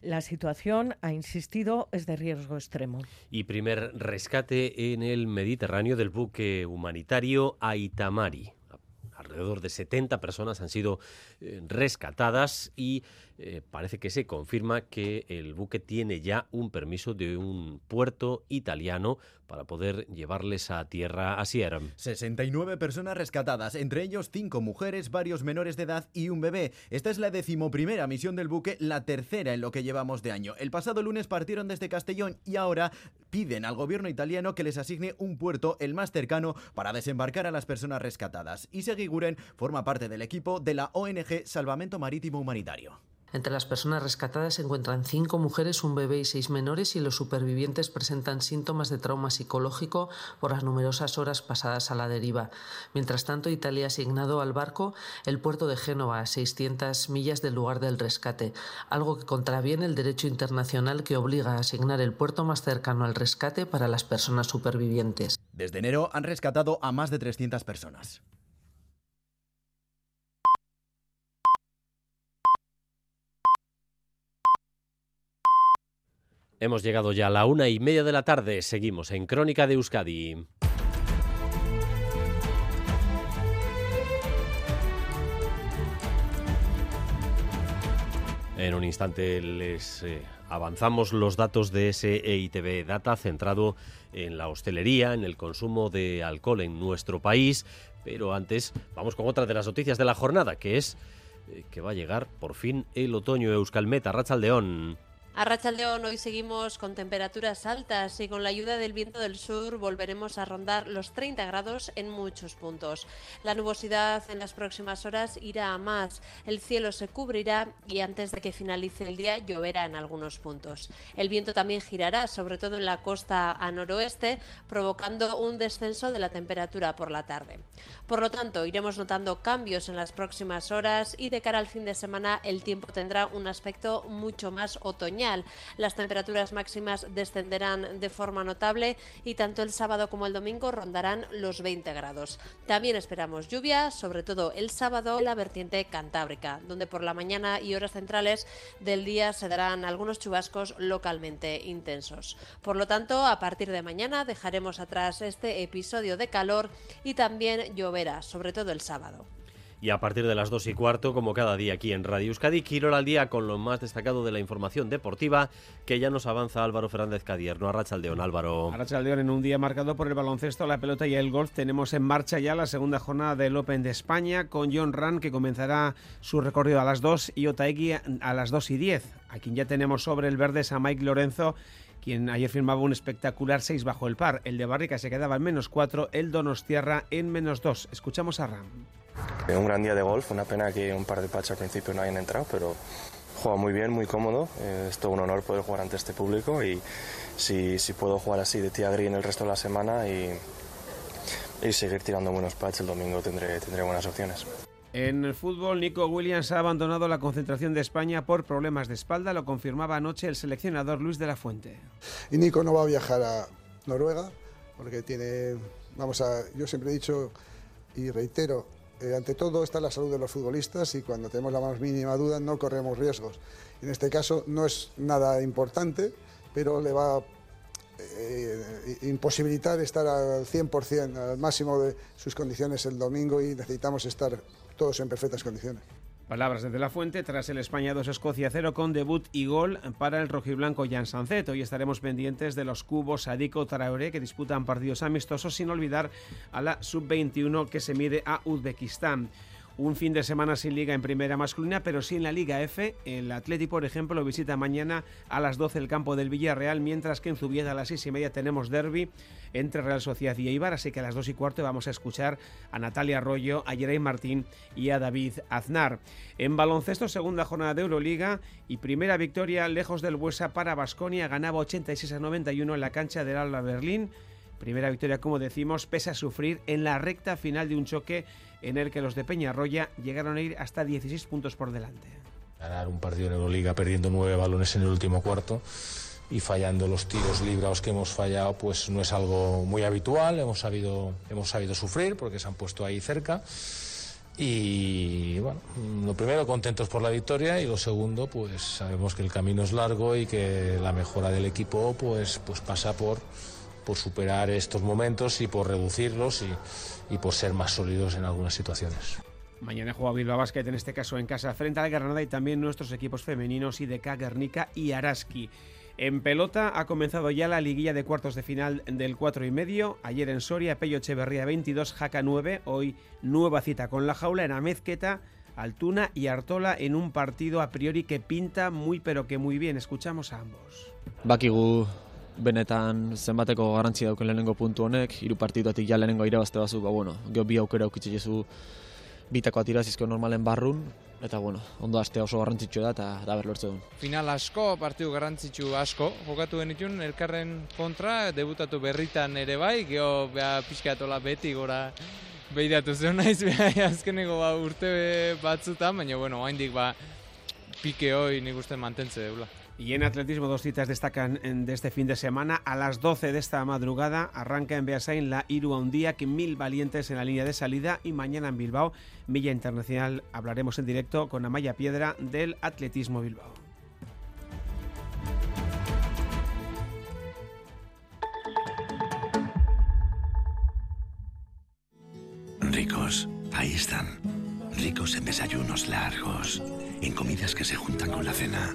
La situación, ha insistido, es de riesgo extremo. Y primer rescate en el Mediterráneo del buque humanitario Aitamari alrededor de 70 personas han sido eh, rescatadas y eh, parece que se confirma que el buque tiene ya un permiso de un puerto italiano para poder llevarles a tierra a Sierra. 69 personas rescatadas, entre ellos 5 mujeres, varios menores de edad y un bebé. Esta es la decimoprimera misión del buque, la tercera en lo que llevamos de año. El pasado lunes partieron desde Castellón y ahora piden al gobierno italiano que les asigne un puerto, el más cercano, para desembarcar a las personas rescatadas. Y Seguiguren forma parte del equipo de la ONG Salvamento Marítimo Humanitario. Entre las personas rescatadas se encuentran cinco mujeres, un bebé y seis menores y los supervivientes presentan síntomas de trauma psicológico por las numerosas horas pasadas a la deriva. Mientras tanto, Italia ha asignado al barco el puerto de Génova, a 600 millas del lugar del rescate, algo que contraviene el derecho internacional que obliga a asignar el puerto más cercano al rescate para las personas supervivientes. Desde enero han rescatado a más de 300 personas. Hemos llegado ya a la una y media de la tarde. Seguimos en Crónica de Euskadi. En un instante les eh, avanzamos los datos de ese EITB Data centrado en la hostelería, en el consumo de alcohol en nuestro país. Pero antes vamos con otra de las noticias de la jornada, que es eh, que va a llegar por fin el otoño Euskalmeta, Rachaldeón. A Rachaldeón hoy seguimos con temperaturas altas y con la ayuda del viento del sur volveremos a rondar los 30 grados en muchos puntos. La nubosidad en las próximas horas irá a más, el cielo se cubrirá y antes de que finalice el día lloverá en algunos puntos. El viento también girará, sobre todo en la costa a noroeste, provocando un descenso de la temperatura por la tarde. Por lo tanto, iremos notando cambios en las próximas horas y de cara al fin de semana el tiempo tendrá un aspecto mucho más otoñal las temperaturas máximas descenderán de forma notable y tanto el sábado como el domingo rondarán los 20 grados. También esperamos lluvia, sobre todo el sábado en la vertiente cantábrica, donde por la mañana y horas centrales del día se darán algunos chubascos localmente intensos. Por lo tanto, a partir de mañana dejaremos atrás este episodio de calor y también lloverá, sobre todo el sábado y a partir de las 2 y cuarto, como cada día aquí en Radio Euskadi, Quirol al día con lo más destacado de la información deportiva que ya nos avanza Álvaro Fernández Cadierno. Arrachaldeón, Álvaro. Arrachaldeón, en un día marcado por el baloncesto, la pelota y el golf, tenemos en marcha ya la segunda jornada del Open de España con John Ran, que comenzará su recorrido a las 2 y Otaegui a las 2 y 10. A quien ya tenemos sobre el verde es a Mike Lorenzo quien ayer firmaba un espectacular 6 bajo el par. El de Barrica se quedaba en menos 4, el Donostierra en menos 2. Escuchamos a Ram. Un gran día de golf, una pena que un par de patches al principio no hayan entrado, pero juega muy bien, muy cómodo. Eh, es todo un honor poder jugar ante este público y si, si puedo jugar así de tía green el resto de la semana y, y seguir tirando buenos patches el domingo tendré, tendré buenas opciones. En el fútbol, Nico Williams ha abandonado la concentración de España por problemas de espalda, lo confirmaba anoche el seleccionador Luis de la Fuente. Y Nico no va a viajar a Noruega porque tiene, vamos a, yo siempre he dicho y reitero, eh, ante todo está la salud de los futbolistas y cuando tenemos la más mínima duda no corremos riesgos. En este caso no es nada importante, pero le va a eh, imposibilitar estar al 100%, al máximo de sus condiciones el domingo y necesitamos estar todos en perfectas condiciones. Palabras desde la fuente tras el España 2 Escocia 0 con debut y gol para el rojiblanco Jan Sancet. Hoy estaremos pendientes de los cubos Adico Traoré que disputan partidos amistosos sin olvidar a la sub-21 que se mide a Uzbekistán. Un fin de semana sin liga en primera masculina, pero sí en la Liga F. El Atleti, por ejemplo, visita mañana a las 12 el campo del Villarreal, mientras que en Zubieta a las 6 y media tenemos derby entre Real Sociedad y Eibar. Así que a las 2 y cuarto vamos a escuchar a Natalia Arroyo, a Yeray Martín y a David Aznar. En baloncesto, segunda jornada de Euroliga y primera victoria lejos del Buesa para Basconia. Ganaba 86 a 91 en la cancha del Alba Berlín. Primera victoria, como decimos, pese a sufrir en la recta final de un choque en el que los de Peñarroya llegaron a ir hasta 16 puntos por delante. Ganar un partido en Euroliga perdiendo nueve balones en el último cuarto y fallando los tiros librados que hemos fallado, pues no es algo muy habitual. Hemos sabido, hemos sabido sufrir porque se han puesto ahí cerca. Y bueno, lo primero, contentos por la victoria y lo segundo, pues sabemos que el camino es largo y que la mejora del equipo pues, pues pasa por por superar estos momentos y por reducirlos y, y por ser más sólidos en algunas situaciones. Mañana juega Bilbao Basket, en este caso en casa, frente al Granada y también nuestros equipos femeninos IDK, Guernica y Araski. En pelota ha comenzado ya la liguilla de cuartos de final del 4 y medio. Ayer en Soria, Pello Echeverría 22, Jaca 9. Hoy nueva cita con la jaula en Amezqueta, Altuna y Artola en un partido a priori que pinta muy pero que muy bien. Escuchamos a ambos. Bakigu benetan zenbateko garrantzi dauken lehenengo puntu honek, hiru partiduatik ja lehenengo irabazte bazu, ba bueno, geho bi aukera aukitze jezu bitako atirazizko normalen barrun, eta bueno, ondo astea oso garrantzitsua da eta da ber lortze duen. Final asko, partidu garrantzitsu asko, jokatu genitun elkarren kontra, debutatu berritan ere bai, geho beha pixkatola beti gora behidatu zeu naiz, beha azkeneko ba, urte batzutan, baina bueno, haindik ba, pike hoi nik uste mantentze deula. Y en atletismo dos citas destacan de este fin de semana. A las 12 de esta madrugada arranca en Beasain la Iru un día que mil valientes en la línea de salida y mañana en Bilbao, Milla Internacional, hablaremos en directo con Amaya Piedra del Atletismo Bilbao. Ricos, ahí están. Ricos en desayunos largos, en comidas que se juntan con la cena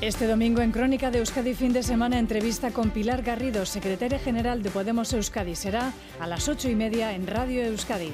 Este domingo en Crónica de Euskadi fin de semana entrevista con Pilar Garrido, secretaria general de Podemos Euskadi. Será a las ocho y media en Radio Euskadi.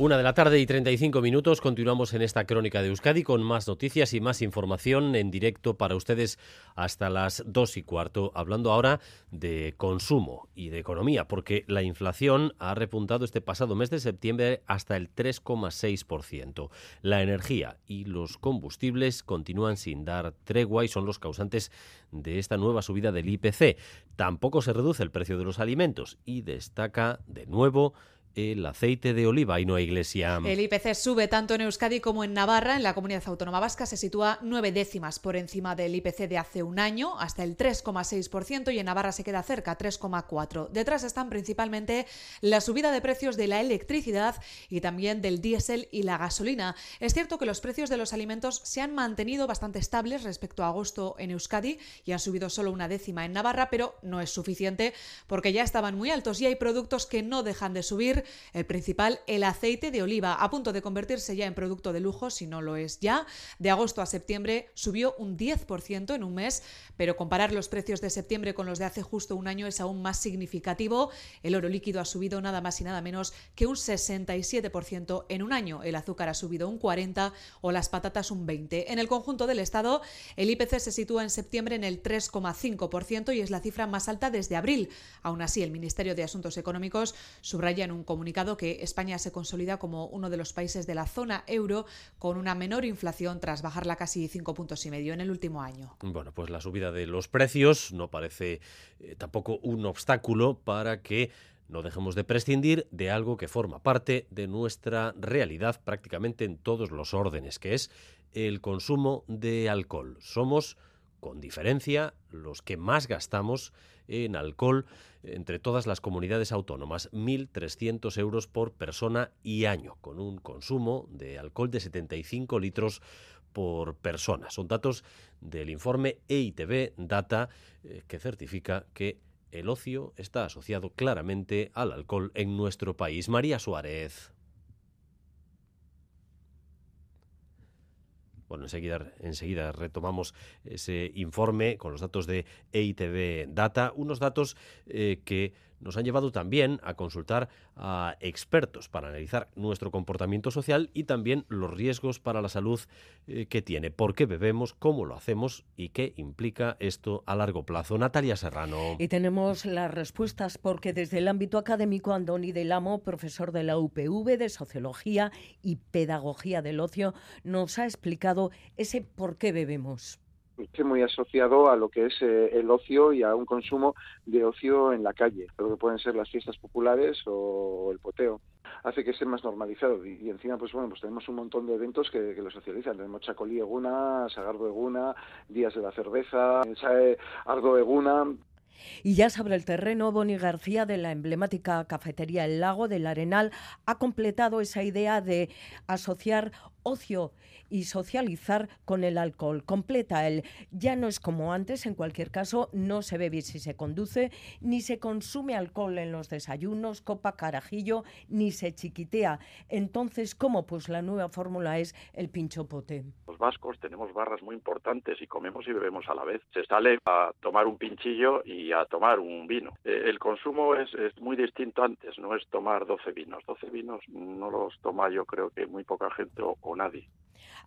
Una de la tarde y 35 minutos. Continuamos en esta crónica de Euskadi con más noticias y más información en directo para ustedes hasta las dos y cuarto. Hablando ahora de consumo y de economía, porque la inflación ha repuntado este pasado mes de septiembre hasta el 3,6%. La energía y los combustibles continúan sin dar tregua y son los causantes de esta nueva subida del IPC. Tampoco se reduce el precio de los alimentos y destaca de nuevo el aceite de oliva y no iglesia. El IPC sube tanto en Euskadi como en Navarra. En la comunidad autónoma vasca se sitúa nueve décimas por encima del IPC de hace un año, hasta el 3,6%, y en Navarra se queda cerca, 3,4%. Detrás están principalmente la subida de precios de la electricidad y también del diésel y la gasolina. Es cierto que los precios de los alimentos se han mantenido bastante estables respecto a agosto en Euskadi y han subido solo una décima en Navarra, pero no es suficiente porque ya estaban muy altos y hay productos que no dejan de subir el principal, el aceite de oliva, a punto de convertirse ya en producto de lujo, si no lo es ya. De agosto a septiembre subió un 10% en un mes, pero comparar los precios de septiembre con los de hace justo un año es aún más significativo. El oro líquido ha subido nada más y nada menos que un 67% en un año. El azúcar ha subido un 40% o las patatas un 20%. En el conjunto del Estado, el IPC se sitúa en septiembre en el 3,5% y es la cifra más alta desde abril. Aún así, el Ministerio de Asuntos Económicos subraya en un comunicado que España se consolida como uno de los países de la zona euro con una menor inflación tras bajarla casi cinco puntos y medio en el último año. Bueno, pues la subida de los precios no parece eh, tampoco un obstáculo para que no dejemos de prescindir de algo que forma parte de nuestra realidad prácticamente en todos los órdenes, que es el consumo de alcohol. Somos, con diferencia, los que más gastamos en alcohol entre todas las comunidades autónomas, 1.300 euros por persona y año, con un consumo de alcohol de 75 litros por persona. Son datos del informe EITB Data eh, que certifica que el ocio está asociado claramente al alcohol en nuestro país. María Suárez. Bueno, enseguida, enseguida retomamos ese informe con los datos de EITB Data, unos datos eh, que nos han llevado también a consultar a expertos para analizar nuestro comportamiento social y también los riesgos para la salud eh, que tiene, por qué bebemos, cómo lo hacemos y qué implica esto a largo plazo. Natalia Serrano. Y tenemos las respuestas porque desde el ámbito académico Andoni del Amo, profesor de la UPV de Sociología y Pedagogía del Ocio, nos ha explicado ese por qué bebemos esté muy asociado a lo que es eh, el ocio y a un consumo de ocio en la calle, lo que pueden ser las fiestas populares o el poteo. hace que esté más normalizado. Y, encima, pues bueno, pues tenemos un montón de eventos que, lo socializan. Tenemos Chacolí Eguna, Sagardo Eguna, Días de la Cerveza, Ardo Eguna, y ya sobre el terreno, Boni García de la emblemática cafetería El Lago del Arenal ha completado esa idea de asociar ocio y socializar con el alcohol. Completa el ya no es como antes, en cualquier caso, no se bebe si se conduce, ni se consume alcohol en los desayunos, copa, carajillo, ni se chiquitea. Entonces, ¿cómo? Pues la nueva fórmula es el pincho pote. Los vascos tenemos barras muy importantes y comemos y bebemos a la vez. Se sale a tomar un pinchillo y a tomar un vino. Eh, el consumo es, muy distinto antes, no es tomar 12 vinos. 12 vinos no los toma yo creo que muy poca gente o nadie.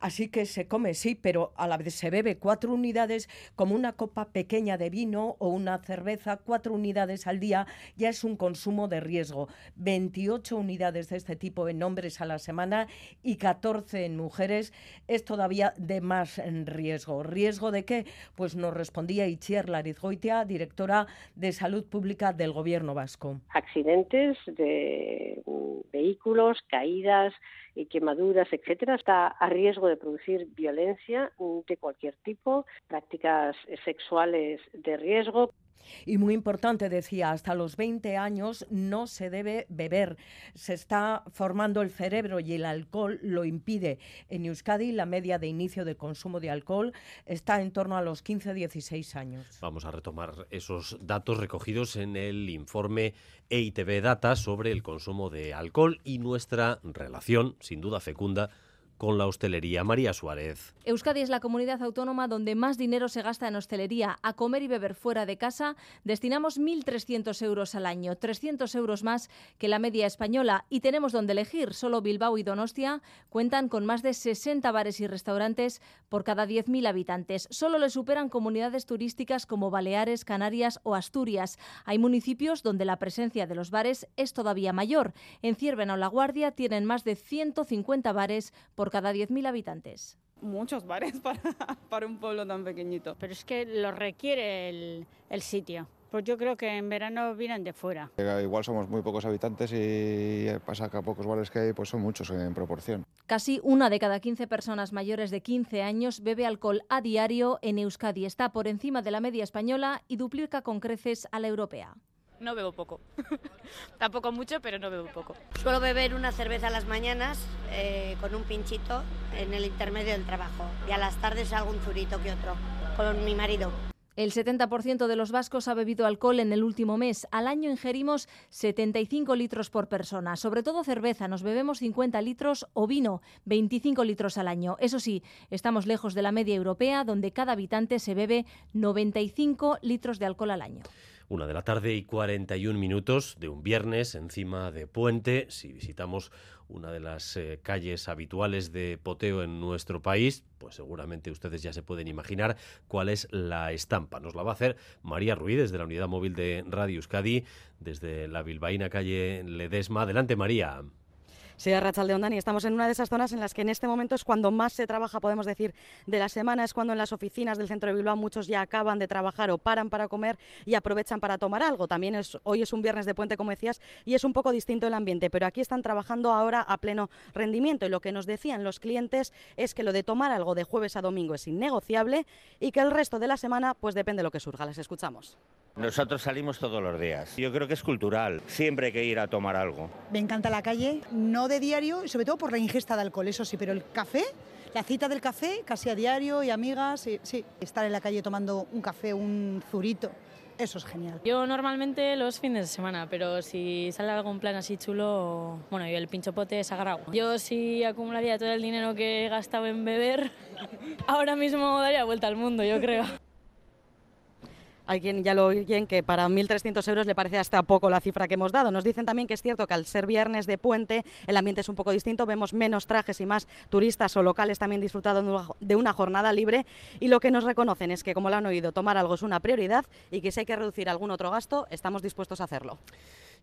Así que se come, sí, pero a la vez se bebe cuatro unidades como una copa pequeña de vino o una cerveza, cuatro unidades al día, ya es un consumo de riesgo. 28 unidades de este tipo en hombres a la semana y 14 en mujeres es todavía de más riesgo. ¿Riesgo de qué? Pues nos respondía Itziar Larizgoitia, directora de Salud Pública del Gobierno Vasco. Accidentes de mm, vehículos, caídas, y quemaduras, etcétera, está a riesgo de producir violencia de cualquier tipo, prácticas sexuales de riesgo. Y muy importante, decía, hasta los 20 años no se debe beber. Se está formando el cerebro y el alcohol lo impide. En Euskadi la media de inicio de consumo de alcohol está en torno a los 15-16 años. Vamos a retomar esos datos recogidos en el informe EITB Data sobre el consumo de alcohol y nuestra relación, sin duda fecunda, con la hostelería. María Suárez. Euskadi es la comunidad autónoma donde más dinero se gasta en hostelería. A comer y beber fuera de casa destinamos 1.300 euros al año, 300 euros más que la media española. Y tenemos donde elegir. Solo Bilbao y Donostia cuentan con más de 60 bares y restaurantes por cada 10.000 habitantes. Solo le superan comunidades turísticas como Baleares, Canarias o Asturias. Hay municipios donde la presencia de los bares es todavía mayor. En Ciervena o La Guardia tienen más de 150 bares por cada 10.000 habitantes. Muchos bares para, para, un pueblo tan pequeñito. Pero es que lo requiere el, el sitio. Pues yo creo que en verano vienen de fuera. Eh, igual somos muy pocos habitantes y pasa que a pocos bares que hay pues son muchos en proporción. Casi una de cada 15 personas mayores de 15 años bebe alcohol a diario en Euskadi. Está por encima de la media española y duplica con creces a la europea no bebo poco. Tampoco mucho, pero no bebo poco. Suelo beber una cerveza a las mañanas eh, con un pinchito en el intermedio del trabajo y a las tardes algún zurito que otro con mi marido. El 70% de los vascos ha bebido alcohol en el último mes. Al año ingerimos 75 litros por persona. Sobre todo cerveza, nos bebemos 50 litros o vino, 25 litros al año. Eso sí, estamos lejos de la media europea, donde cada habitante se bebe 95 litros de alcohol al año. Una de la tarde y 41 minutos de un viernes encima de Puente. Si visitamos una de las eh, calles habituales de poteo en nuestro país, pues seguramente ustedes ya se pueden imaginar cuál es la estampa. Nos la va a hacer María Ruiz desde la unidad móvil de Radio Euskadi, desde la bilbaína calle Ledesma. Adelante, María. Sí, Rachalde y estamos en una de esas zonas en las que en este momento es cuando más se trabaja, podemos decir, de la semana, es cuando en las oficinas del centro de Bilbao muchos ya acaban de trabajar o paran para comer y aprovechan para tomar algo. También es, hoy es un viernes de puente, como decías, y es un poco distinto el ambiente, pero aquí están trabajando ahora a pleno rendimiento y lo que nos decían los clientes es que lo de tomar algo de jueves a domingo es innegociable y que el resto de la semana pues depende de lo que surja. Les escuchamos. Nosotros salimos todos los días. Yo creo que es cultural. Siempre hay que ir a tomar algo. Me encanta la calle, no de diario, sobre todo por la ingesta de alcohol, eso sí, pero el café, la cita del café, casi a diario y amigas, sí, estar en la calle tomando un café, un zurito. Eso es genial. Yo normalmente los fines de semana, pero si sale algún plan así chulo, bueno, yo el pincho pote es sagrado. Yo si acumularía todo el dinero que he gastado en beber, ahora mismo daría vuelta al mundo, yo creo. Hay quien ya lo oyen que para 1.300 euros le parece hasta poco la cifra que hemos dado. Nos dicen también que es cierto que al ser viernes de puente el ambiente es un poco distinto, vemos menos trajes y más turistas o locales también disfrutando de una jornada libre y lo que nos reconocen es que como lo han oído, tomar algo es una prioridad y que si hay que reducir algún otro gasto, estamos dispuestos a hacerlo.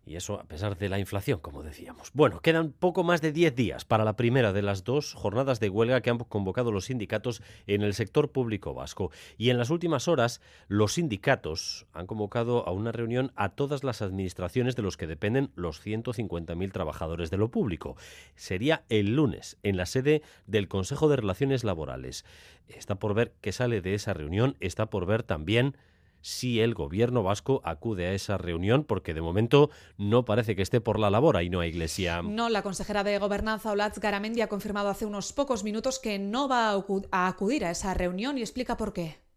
Y eso a pesar de la inflación, como decíamos. Bueno, quedan poco más de 10 días para la primera de las dos jornadas de huelga que han convocado los sindicatos en el sector público vasco. Y en las últimas horas, los sindicatos han convocado a una reunión a todas las administraciones de los que dependen los 150.000 trabajadores de lo público. Sería el lunes en la sede del Consejo de Relaciones Laborales. Está por ver qué sale de esa reunión, está por ver también si el gobierno vasco acude a esa reunión, porque de momento no parece que esté por la labor, y no hay iglesia. No, la consejera de Gobernanza, Olatz Garamendi, ha confirmado hace unos pocos minutos que no va a acudir a esa reunión y explica por qué.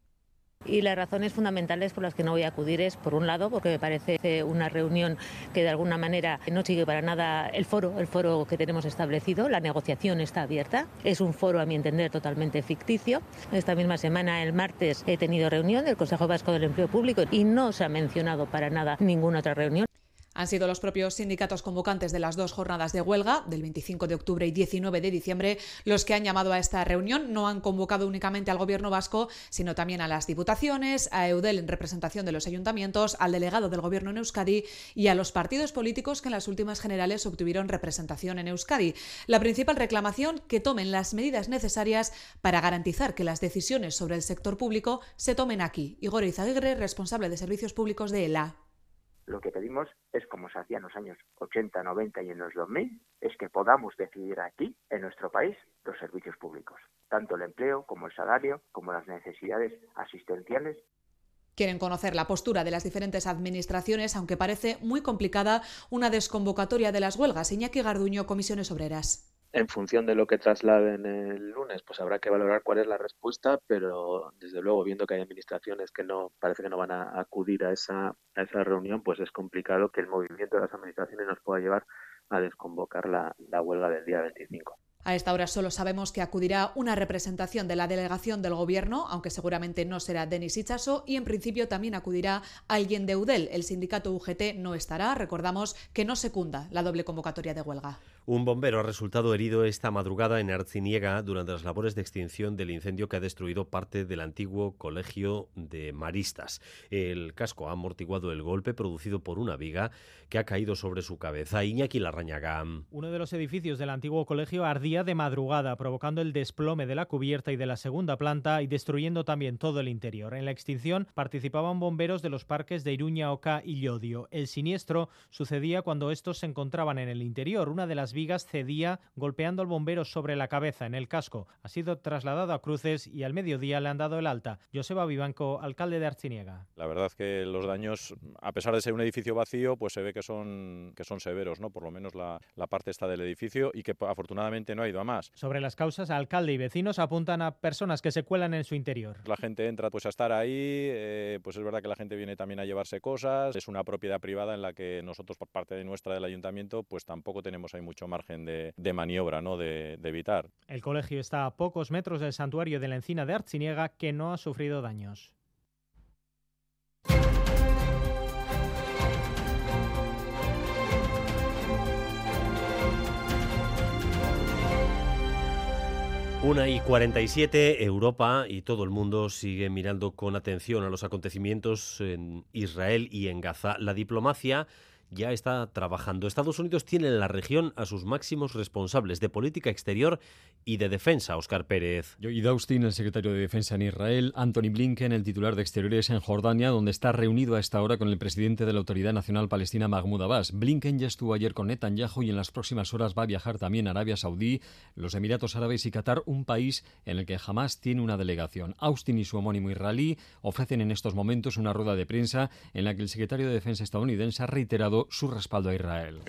Y las razones fundamentales por las que no voy a acudir es, por un lado, porque me parece una reunión que de alguna manera no sigue para nada el foro, el foro que tenemos establecido. La negociación está abierta. Es un foro, a mi entender, totalmente ficticio. Esta misma semana, el martes, he tenido reunión del Consejo Vasco del Empleo Público y no se ha mencionado para nada ninguna otra reunión. Han sido los propios sindicatos convocantes de las dos jornadas de huelga, del 25 de octubre y 19 de diciembre, los que han llamado a esta reunión. No han convocado únicamente al Gobierno vasco, sino también a las diputaciones, a EUDEL en representación de los ayuntamientos, al delegado del Gobierno en Euskadi y a los partidos políticos que en las últimas generales obtuvieron representación en Euskadi. La principal reclamación, que tomen las medidas necesarias para garantizar que las decisiones sobre el sector público se tomen aquí. Igor Izaguirre, responsable de Servicios Públicos de ELA. Lo que pedimos es, como se hacía en los años 80, 90 y en los 2000, es que podamos decidir aquí, en nuestro país, los servicios públicos, tanto el empleo como el salario, como las necesidades asistenciales Quieren conocer la postura de las diferentes administraciones, aunque parece muy complicada una desconvocatoria de las huelgas. Iñaki Garduño, Comisiones Obreras en función de lo que trasladen el lunes, pues habrá que valorar cuál es la respuesta, pero desde luego, viendo que hay administraciones que no parece que no van a acudir a esa, a esa reunión, pues es complicado que el movimiento de las administraciones nos pueda llevar a desconvocar la, la huelga del día 25. A esta hora solo sabemos que acudirá una representación de la delegación del Gobierno, aunque seguramente no será Denis Ichaso, y en principio también acudirá alguien de UDEL. El sindicato UGT no estará. Recordamos que no secunda la doble convocatoria de huelga. Un bombero ha resultado herido esta madrugada en Arciniega durante las labores de extinción del incendio que ha destruido parte del antiguo colegio de maristas. El casco ha amortiguado el golpe producido por una viga que ha caído sobre su cabeza. Iñaki Larrañaga. Uno de los edificios del antiguo colegio ardía de madrugada, provocando el desplome de la cubierta y de la segunda planta y destruyendo también todo el interior. En la extinción participaban bomberos de los parques de Iruña, Oca y Llodio. El siniestro sucedía cuando estos se encontraban en el interior. Una de las vigas cedía golpeando al bombero sobre la cabeza en el casco. Ha sido trasladado a Cruces y al mediodía le han dado el alta. Joseba Vivanco, alcalde de Archiniega. La verdad que los daños, a pesar de ser un edificio vacío, pues se ve que son, que son severos, ¿no? Por lo menos la, la parte está del edificio y que afortunadamente no ha ido a más. Sobre las causas, alcalde y vecinos apuntan a personas que se cuelan en su interior. La gente entra pues a estar ahí, eh, pues es verdad que la gente viene también a llevarse cosas, es una propiedad privada en la que nosotros por parte de nuestra del ayuntamiento pues tampoco tenemos ahí mucho margen de, maniobra, ¿no? De, de, evitar. El colegio está a pocos metros del santuario de la Encina de Archiniega, que no ha sufrido daños. Una y 47, Europa y todo el mundo sigue mirando con atención a los acontecimientos en Israel y en Gaza. La diplomacia ya está trabajando. Estados Unidos tiene en la región a sus máximos responsables de política exterior y de defensa, Oscar Pérez. Joey Austin, el secretario de Defensa en Israel, Anthony Blinken, el titular de Exteriores en Jordania, donde está reunido a esta hora con el presidente de la Autoridad Nacional Palestina, Mahmoud Abbas. Blinken ya estuvo ayer con Netanyahu y en las próximas horas va a viajar también a Arabia Saudí, los Emiratos Árabes y Qatar, un país en el que jamás tiene una delegación. Austin y su homónimo israelí ofrecen en estos momentos una rueda de prensa en la que el secretario de Defensa estadounidense ha reiterado su respaldo a Israel.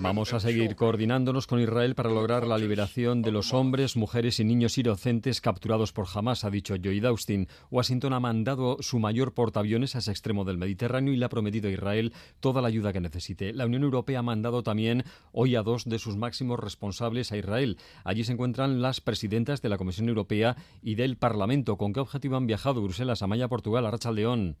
Vamos a seguir coordinándonos con Israel para lograr la liberación de los hombres, mujeres y niños inocentes capturados por Hamas, ha dicho Joy Austin. Washington ha mandado su mayor portaaviones a ese extremo del Mediterráneo y le ha prometido a Israel toda la ayuda que necesite. La Unión Europea ha mandado también hoy a dos de sus máximos responsables a Israel. Allí se encuentran las presidentas de la Comisión Europea y del Parlamento. ¿Con qué objetivo han viajado Bruselas, Amaya, Portugal, a León?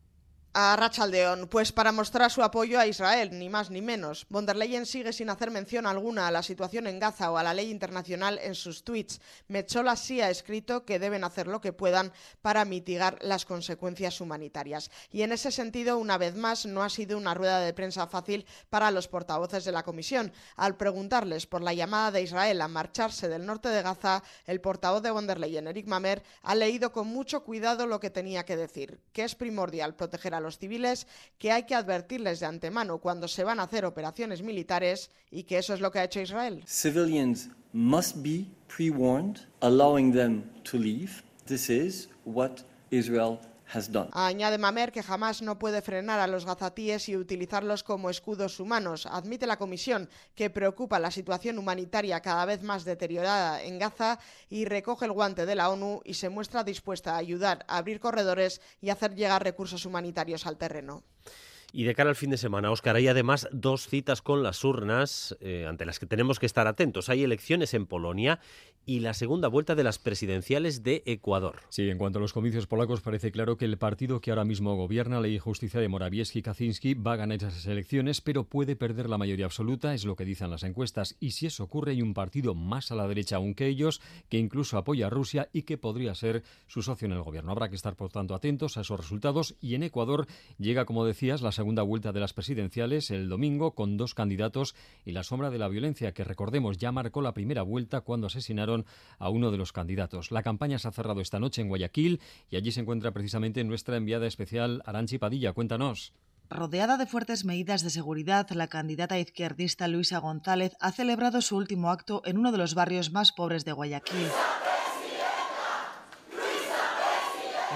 A Rachaldeón, pues para mostrar su apoyo a Israel, ni más ni menos. Von der Leyen sigue sin hacer mención alguna a la situación en Gaza o a la ley internacional en sus tweets. Mechola sí ha escrito que deben hacer lo que puedan para mitigar las consecuencias humanitarias. Y en ese sentido, una vez más, no ha sido una rueda de prensa fácil para los portavoces de la Comisión. Al preguntarles por la llamada de Israel a marcharse del norte de Gaza, el portavoz de von der Leyen, Eric Mamer, ha leído con mucho cuidado lo que tenía que decir, que es primordial proteger a los civiles que hay que advertirles de antemano cuando se van a hacer operaciones militares y que eso es lo que ha hecho Israel. Civilians must be pre-warned, allowing them to leave. This is what Israel Añade Mamer que jamás no puede frenar a los gazatíes y utilizarlos como escudos humanos. Admite la comisión que preocupa la situación humanitaria cada vez más deteriorada en Gaza y recoge el guante de la ONU y se muestra dispuesta a ayudar a abrir corredores y hacer llegar recursos humanitarios al terreno. Y de cara al fin de semana, Óscar, hay además dos citas con las urnas eh, ante las que tenemos que estar atentos. Hay elecciones en Polonia y la segunda vuelta de las presidenciales de Ecuador. Sí, en cuanto a los comicios polacos, parece claro que el partido que ahora mismo gobierna, Ley y Justicia de Morawiecki Kaczynski, va a ganar esas elecciones, pero puede perder la mayoría absoluta, es lo que dicen las encuestas. Y si eso ocurre, hay un partido más a la derecha aún que ellos, que incluso apoya a Rusia y que podría ser su socio en el gobierno. Habrá que estar, por tanto, atentos a esos resultados. Y en Ecuador llega, como decías, la segunda vuelta de las presidenciales el domingo con dos candidatos y la sombra de la violencia que recordemos ya marcó la primera vuelta cuando asesinaron a uno de los candidatos. La campaña se ha cerrado esta noche en Guayaquil y allí se encuentra precisamente nuestra enviada especial Aranchi Padilla. Cuéntanos. Rodeada de fuertes medidas de seguridad, la candidata izquierdista Luisa González ha celebrado su último acto en uno de los barrios más pobres de Guayaquil.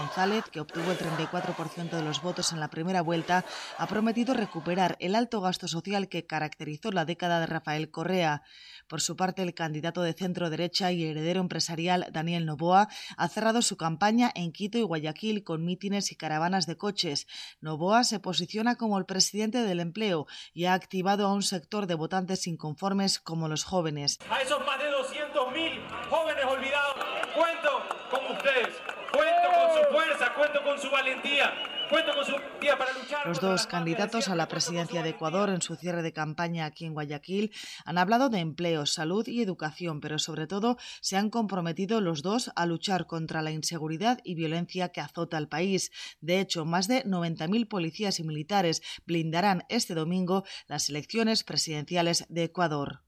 González, que obtuvo el 34% de los votos en la primera vuelta, ha prometido recuperar el alto gasto social que caracterizó la década de Rafael Correa. Por su parte, el candidato de centro derecha y heredero empresarial Daniel Novoa ha cerrado su campaña en Quito y Guayaquil con mítines y caravanas de coches. Novoa se posiciona como el presidente del empleo y ha activado a un sector de votantes inconformes como los jóvenes. A esos más de 200.000 jóvenes olvidados, cuento con ustedes. Cuento con su fuerza, cuento con su valentía. Cuento con su valentía para luchar Los dos candidatos a la presidencia de Ecuador en su cierre de campaña aquí en Guayaquil han hablado de empleo, salud y educación, pero sobre todo se han comprometido los dos a luchar contra la inseguridad y violencia que azota al país. De hecho, más de 90.000 policías y militares blindarán este domingo las elecciones presidenciales de Ecuador.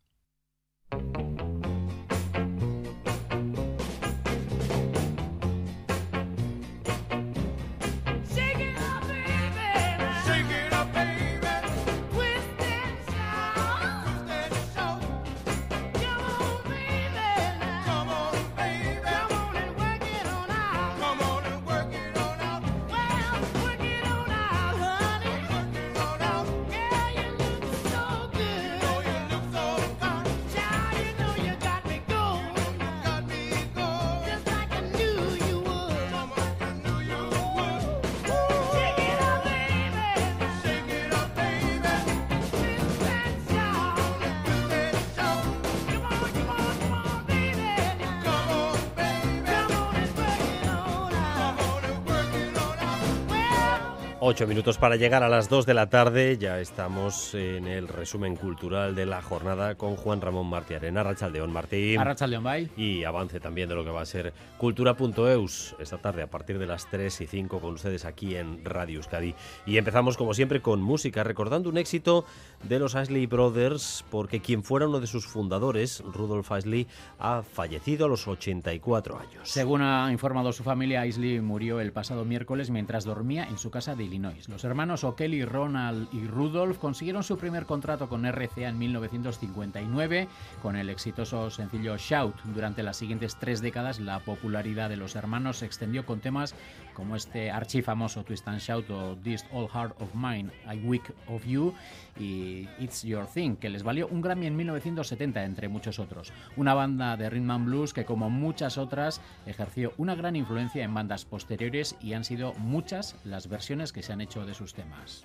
Ocho minutos para llegar a las dos de la tarde. Ya estamos en el resumen cultural de la jornada con Juan Ramón Martiarena, Rachaldeón Martín. Arrachaldeón, bye. Y avance también de lo que va a ser cultura.eus esta tarde a partir de las 3 y 5 con ustedes aquí en Radio Euskadi. Y empezamos como siempre con música, recordando un éxito de los Ashley Brothers, porque quien fuera uno de sus fundadores, Rudolf Ashley, ha fallecido a los 84 años. Según ha informado su familia, Ashley murió el pasado miércoles mientras dormía en su casa de Los hermanos O'Kelly, Ronald y Rudolf consiguieron su primer contrato con RCA en 1959 con el exitoso sencillo Shout. Durante las siguientes tres décadas, la popularidad de los hermanos se extendió con temas como este archifamoso Twist and Shout o This All Heart of Mine, I Weak of You y It's Your Thing, que les valió un Grammy en 1970, entre muchos otros. Una banda de rhythm and blues que, como muchas otras, ejerció una gran influencia en bandas posteriores y han sido muchas las versiones que se han hecho de sus temas.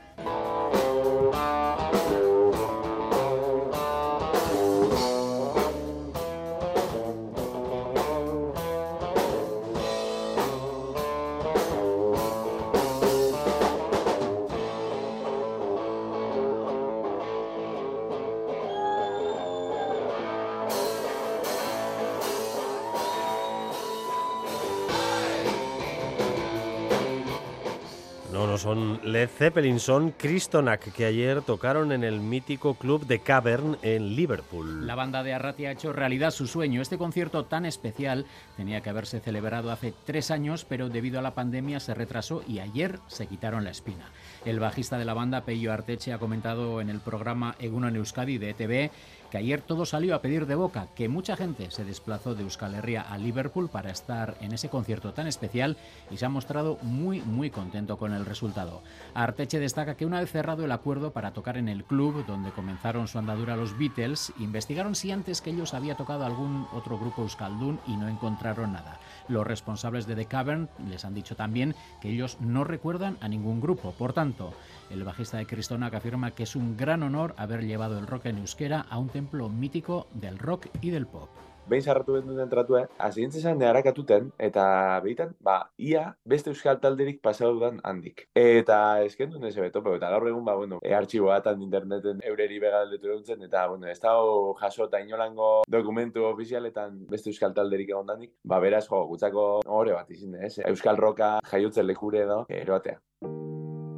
Led Zeppelin, son Cristonac, que ayer tocaron en el mítico club de Cavern en Liverpool. La banda de Arrati ha hecho realidad su sueño. Este concierto tan especial tenía que haberse celebrado hace tres años, pero debido a la pandemia se retrasó y ayer se quitaron la espina. El bajista de la banda, Peyo Arteche, ha comentado en el programa Egunon Euskadi de ETV que ayer todo salió a pedir de boca, que mucha gente se desplazó de Euskal Herria a Liverpool para estar en ese concierto tan especial y se ha mostrado muy muy contento con el resultado. Arteche destaca que una vez cerrado el acuerdo para tocar en el club donde comenzaron su andadura los Beatles, investigaron si antes que ellos había tocado algún otro grupo euskaldun y no encontraron nada. Los responsables de The Cavern les han dicho también que ellos no recuerdan a ningún grupo. Por tanto, el bajista de Cristona que afirma que es un gran honor haber llevado el rock en euskera a un templo mítico del rock y del pop. behin sarratu behar duten tratua, azientzen zen neharakatuten, eta behitan, ba, ia beste euskal talderik pasau dudan handik. Eta esken duen eze beto, eta gaur egun, ba, bueno, e, artxibo atan interneten eureri begaldetu eguntzen, eta, bueno, ez dago jaso eta inolango dokumentu ofizialetan beste euskal talderik egon danik, ba, beraz, jo, gutzako ore bat izin, ez? Euskal roka jaiotzen lekure edo, eroatea.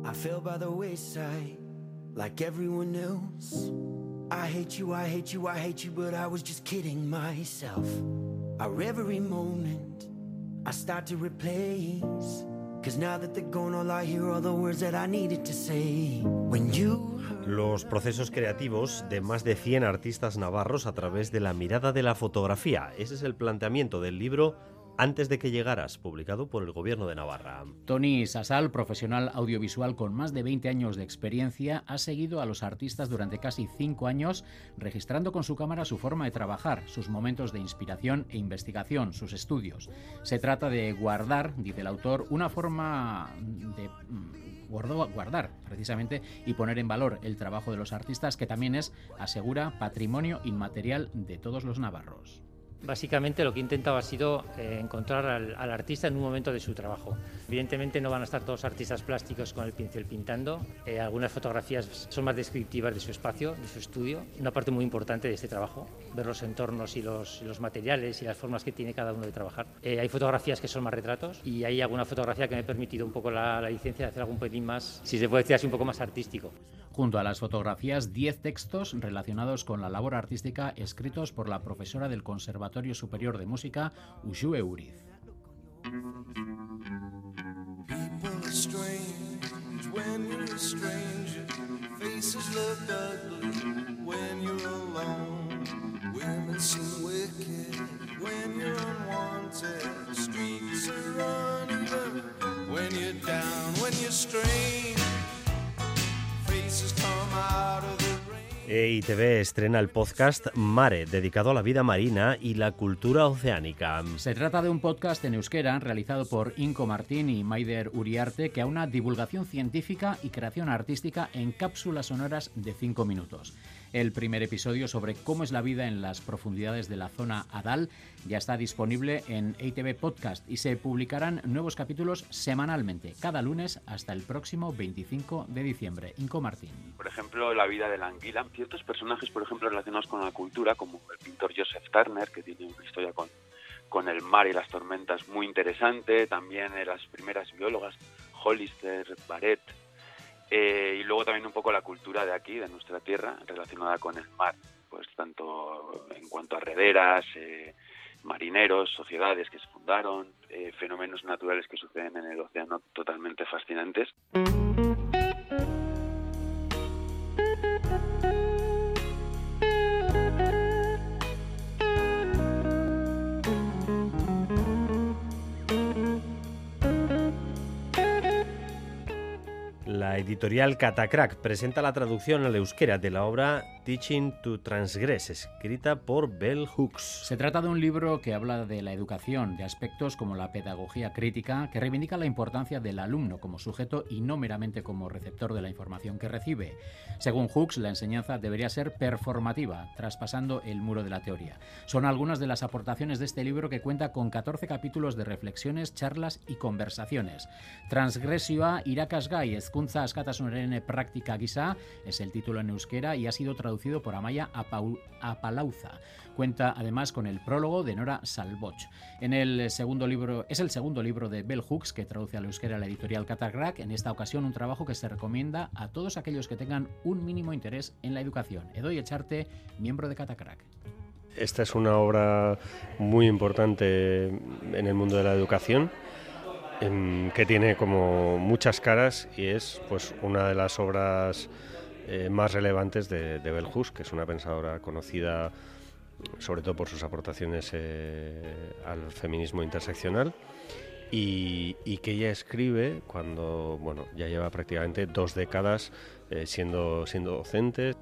I fell by the wayside, like everyone else. I hate you, I hate you, I hate you, but I was just kidding myself. Our every moment, I start to replace. Los procesos creativos de más de 100 artistas navarros a través de la mirada de la fotografía. Ese es el planteamiento del libro antes de que llegaras, publicado por el Gobierno de Navarra. Tony Sasal, profesional audiovisual con más de 20 años de experiencia, ha seguido a los artistas durante casi cinco años, registrando con su cámara su forma de trabajar, sus momentos de inspiración e investigación, sus estudios. Se trata de guardar, dice el autor, una forma de mm, guardar precisamente y poner en valor el trabajo de los artistas que también es, asegura, patrimonio inmaterial de todos los navarros. Básicamente lo que he intentado ha sido eh, encontrar al, artista en un momento de su trabajo. Evidentemente no van a estar todos artistas plásticos con el pincel pintando. Eh, algunas fotografías son más descriptivas de su espacio, de su estudio. Una parte muy importante de este trabajo, ver los entornos y los, materiales y las formas que tiene cada uno de trabajar. Eh, hay fotografías que son más retratos y hay alguna fotografía que me ha permitido un poco la, licencia de hacer algún pelín más, si se puede decir así, un poco más artístico. Junto a las fotografías, 10 textos relacionados con la labor artística escritos por la profesora del Conservatorio Superior de Música, Ushue Uriz. EITV estrena el podcast Mare, dedicado a la vida marina y la cultura oceánica. Se trata de un podcast en euskera realizado por Inco Martín y Maider Uriarte que una divulgación científica y creación artística en cápsulas sonoras de 5 minutos. El primer episodio sobre cómo es la vida en las profundidades de la zona Adal ya está disponible en ATV Podcast y se publicarán nuevos capítulos semanalmente, cada lunes hasta el próximo 25 de diciembre. Inco Martín. Por ejemplo, la vida de la anguila. Ciertos personajes, por ejemplo, relacionados con la cultura, como el pintor Joseph Turner, que tiene una historia con, con el mar y las tormentas muy interesante. También las primeras biólogas, Hollister, Barrett, eh, y luego también un poco la cultura de aquí, de nuestra tierra, relacionada con el mar, pues tanto en cuanto a rederas, eh, marineros, sociedades que se fundaron, eh, fenómenos naturales que suceden en el océano totalmente fascinantes. Editorial Catacrack presenta la traducción al euskera de la obra Teaching to Transgress, escrita por Bell Hooks. Se trata de un libro que habla de la educación, de aspectos como la pedagogía crítica, que reivindica la importancia del alumno como sujeto y no meramente como receptor de la información que recibe. Según Hooks, la enseñanza debería ser performativa, traspasando el muro de la teoría. Son algunas de las aportaciones de este libro que cuenta con 14 capítulos de reflexiones, charlas y conversaciones. Transgresioa irakasgai ezkuntza askatasunaren práctica gisa es el título en euskera y ha sido traducido por Amaya Apalauza. Cuenta además con el prólogo de Nora Salvoch. En el segundo libro, es el segundo libro de Bell Hooks que traduce al euskera la editorial Catacrack. En esta ocasión un trabajo que se recomienda a todos aquellos que tengan un mínimo interés en la educación. Edoy Echarte, miembro de Catacrack. Esta es una obra muy importante en el mundo de la educación que tiene como muchas caras y es pues una de las obras eh, más relevantes de, de Bell Hooks, que es una pensadora conocida sobre todo por sus aportaciones eh, al feminismo interseccional. Y, que ella escribe cuando bueno ya lleva prácticamente dos décadas eh, siendo, siendo docente.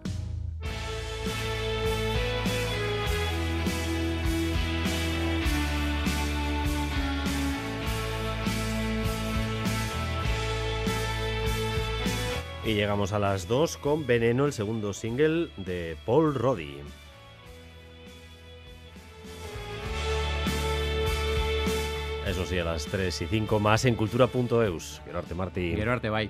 Y llegamos a las dos con Veneno, el segundo single de Paul Roddy. Eso sí, a las 3 y 5 más en cultura.eus. Arte Martín. Arte bye.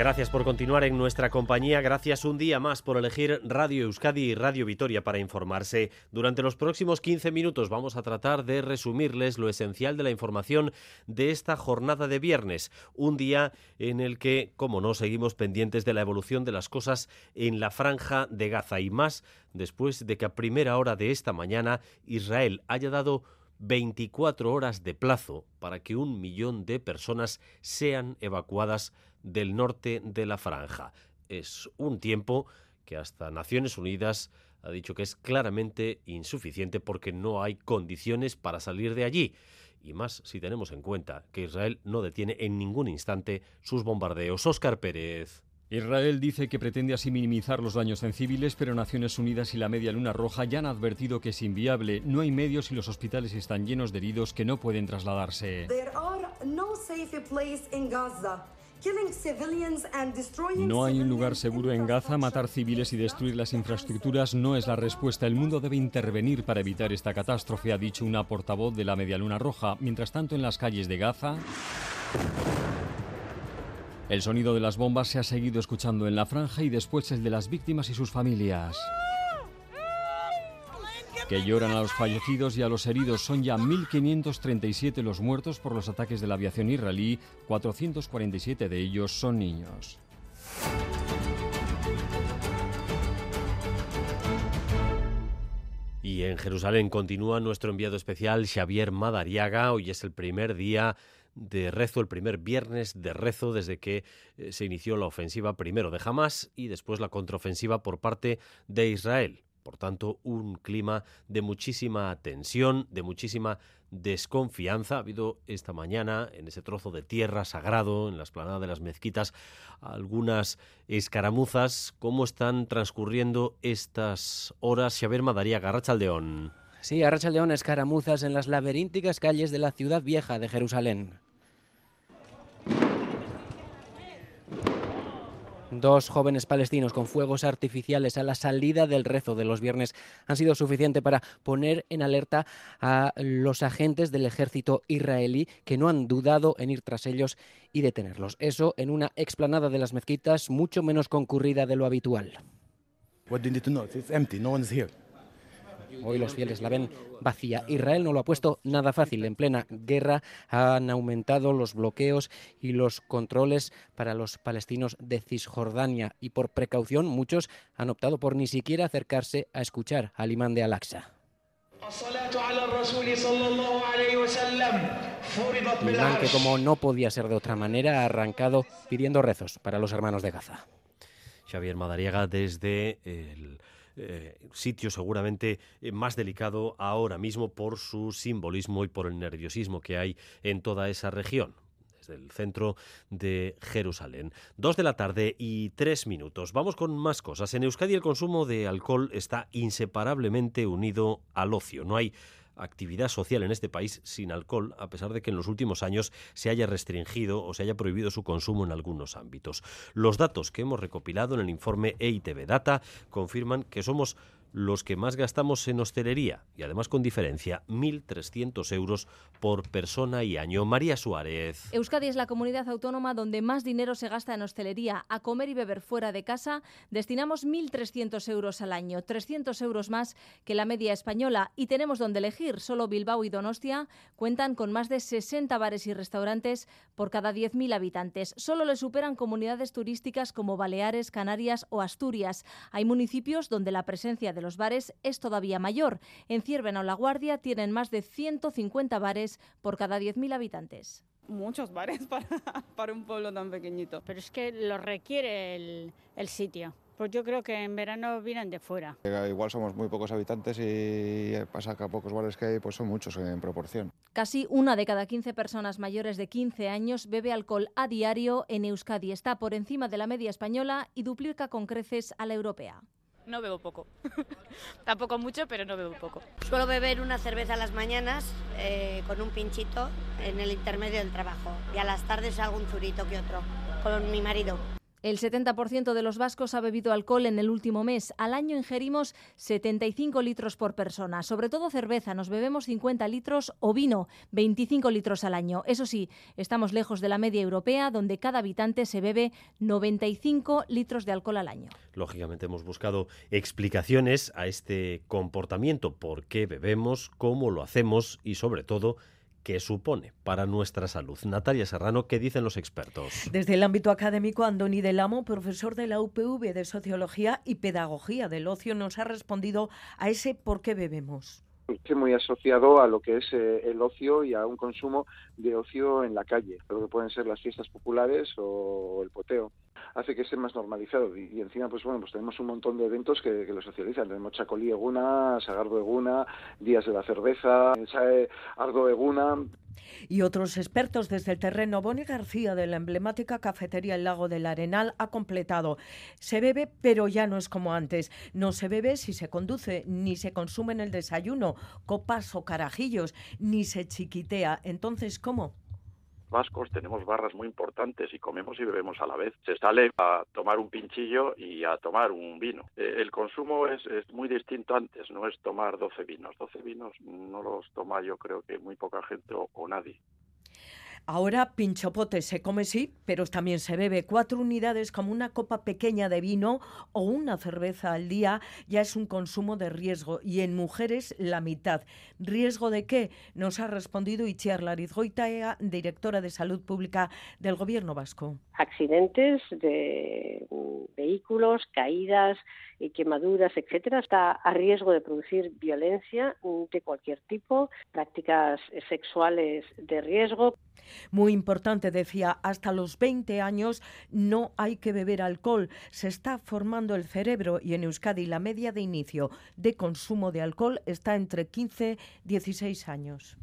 Gracias por continuar en nuestra compañía, gracias un día más por elegir Radio Euskadi y Radio Vitoria para informarse. Durante los próximos 15 minutos vamos a tratar de resumirles lo esencial de la información de esta jornada de viernes, un día en el que, como no, seguimos pendientes de la evolución de las cosas en la franja de Gaza y más después de que a primera hora de esta mañana Israel haya dado 24 horas de plazo para que un millón de personas sean evacuadas del norte de la franja. Es un tiempo que hasta Naciones Unidas ha dicho que es claramente insuficiente porque no hay condiciones para salir de allí. Y más si tenemos en cuenta que Israel no detiene en ningún instante sus bombardeos. Óscar Pérez. Israel dice que pretende así minimizar los daños en civiles, pero Naciones Unidas y la Media Luna Roja ya han advertido que es inviable. No hay medios y los hospitales están llenos de heridos que no pueden trasladarse. No hay un lugar seguro en Gaza. Matar civiles y destruir las infraestructuras no es la respuesta. El mundo debe intervenir para evitar esta catástrofe, ha dicho una portavoz de la Media Luna Roja. Mientras tanto, en las calles de Gaza. El sonido de las bombas se ha seguido escuchando en la franja y después el de las víctimas y sus familias que lloran a los fallecidos y a los heridos. Son ya 1.537 los muertos por los ataques de la aviación israelí, 447 de ellos son niños. Y en Jerusalén continúa nuestro enviado especial Xavier Madariaga. Hoy es el primer día de rezo, el primer viernes de rezo desde que eh, se inició la ofensiva primero de Hamas y después la contraofensiva por parte de Israel. Por tanto, un clima de muchísima tensión, de muchísima desconfianza. Ha habido esta mañana en ese trozo de tierra sagrado, en la esplanada de las mezquitas, algunas escaramuzas. ¿Cómo están transcurriendo estas horas? Xavier Madaría, Garrachaldeón. Sí, Garrachaldeón, escaramuzas en las laberínticas calles de la ciudad vieja de Jerusalén. Dos jóvenes palestinos con fuegos artificiales a la salida del rezo de los viernes han sido suficiente para poner en alerta a los agentes del ejército israelí que no han dudado en ir tras ellos y detenerlos. Eso en una explanada de las mezquitas mucho menos concurrida de lo habitual. Hoy los fieles la ven vacía. Israel no lo ha puesto nada fácil. En plena guerra han aumentado los bloqueos y los controles para los palestinos de Cisjordania y por precaución muchos han optado por ni siquiera acercarse a escuchar al imán de Al-Aqsa. Imán que como no podía ser de otra manera ha arrancado pidiendo rezos para los hermanos de Gaza. Xavier Madariaga desde el eh, sitio seguramente eh, más delicado ahora mismo por su simbolismo y por el nerviosismo que hay en toda esa región desde el centro de Jerusalén. Dos de la tarde y tres minutos. Vamos con más cosas. En Euskadi el consumo de alcohol está inseparablemente unido al ocio. No hay actividad social en este país sin alcohol, a pesar de que en los últimos años se haya restringido o se haya prohibido su consumo en algunos ámbitos. Los datos que hemos recopilado en el informe EITB Data confirman que somos los que más gastamos en hostelería y además con diferencia 1.300 euros por persona y año. María Suárez. Euskadi es la comunidad autónoma donde más dinero se gasta en hostelería. A comer y beber fuera de casa destinamos 1.300 euros al año, 300 euros más que la media española y tenemos donde elegir. Solo Bilbao y Donostia cuentan con más de 60 bares y restaurantes por cada 10.000 habitantes. Solo le superan comunidades turísticas como Baleares, Canarias o Asturias. Hay municipios donde la presencia de los bares es todavía mayor. En Ciervena o La Guardia tienen más de 150 bares por cada 10.000 habitantes muchos bares para, para, un pueblo tan pequeñito. Pero es que lo requiere el, el sitio. Pues yo creo que en verano vienen de fuera. Igual somos muy pocos habitantes y pasa que a pocos bares que hay pues son muchos en proporción. Casi una de cada 15 personas mayores de 15 años bebe alcohol a diario en Euskadi. Está por encima de la media española y duplica con creces a la europea no bebo poco. Tampoco mucho, pero no bebo poco. Suelo beber una cerveza a las mañanas eh, con un pinchito en el intermedio del trabajo y a las tardes algún zurito que otro con mi marido. El 70% de los vascos ha bebido alcohol en el último mes. Al año ingerimos 75 litros por persona, sobre todo cerveza. Nos bebemos 50 litros o vino, 25 litros al año. Eso sí, estamos lejos de la media europea, donde cada habitante se bebe 95 litros de alcohol al año. Lógicamente hemos buscado explicaciones a este comportamiento, por qué bebemos, cómo lo hacemos y sobre todo ¿Qué supone para nuestra salud. Natalia Serrano, ¿qué dicen los expertos? Desde el ámbito académico, Andoni Delamo, profesor de la UPV de Sociología y Pedagogía del Ocio, nos ha respondido a ese por qué bebemos esté muy asociado a lo que es eh, el ocio y a un consumo de ocio en la calle, lo que pueden ser las fiestas populares o el poteo. Hace que esté más normalizado y, encima pues bueno pues tenemos un montón de eventos que, lo socializan. Tenemos Chacolí Eguna, Sagardo Eguna, Días de la Cerveza, Ardo Eguna, y otros expertos desde el terreno. Boni García de la emblemática cafetería El Lago del Arenal ha completado. Se bebe, pero ya no es como antes. No se bebe si se conduce, ni se consume en el desayuno, copas o carajillos, ni se chiquitea. Entonces, ¿cómo? Vascos tenemos barras muy importantes y comemos y bebemos a la vez. Se sale a tomar un pinchillo y a tomar un vino. Eh, el consumo es, muy distinto antes, no es tomar 12 vinos. 12 vinos no los toma yo creo que muy poca gente o nadie. Ahora pinchopote se come sí, pero también se bebe cuatro unidades como una copa pequeña de vino o una cerveza al día ya es un consumo de riesgo y en mujeres la mitad. ¿Riesgo de qué? Nos ha respondido Itziar Larizgoitaea, directora de Salud Pública del Gobierno Vasco. Accidentes de vehículos, caídas, y quemaduras, etcétera, está a riesgo de producir violencia de cualquier tipo, prácticas sexuales de riesgo. Muy importante, decía, hasta los 20 años no hay que beber alcohol. Se está formando el cerebro y en Euskadi la media de inicio de consumo de alcohol está entre 15 y 16 años.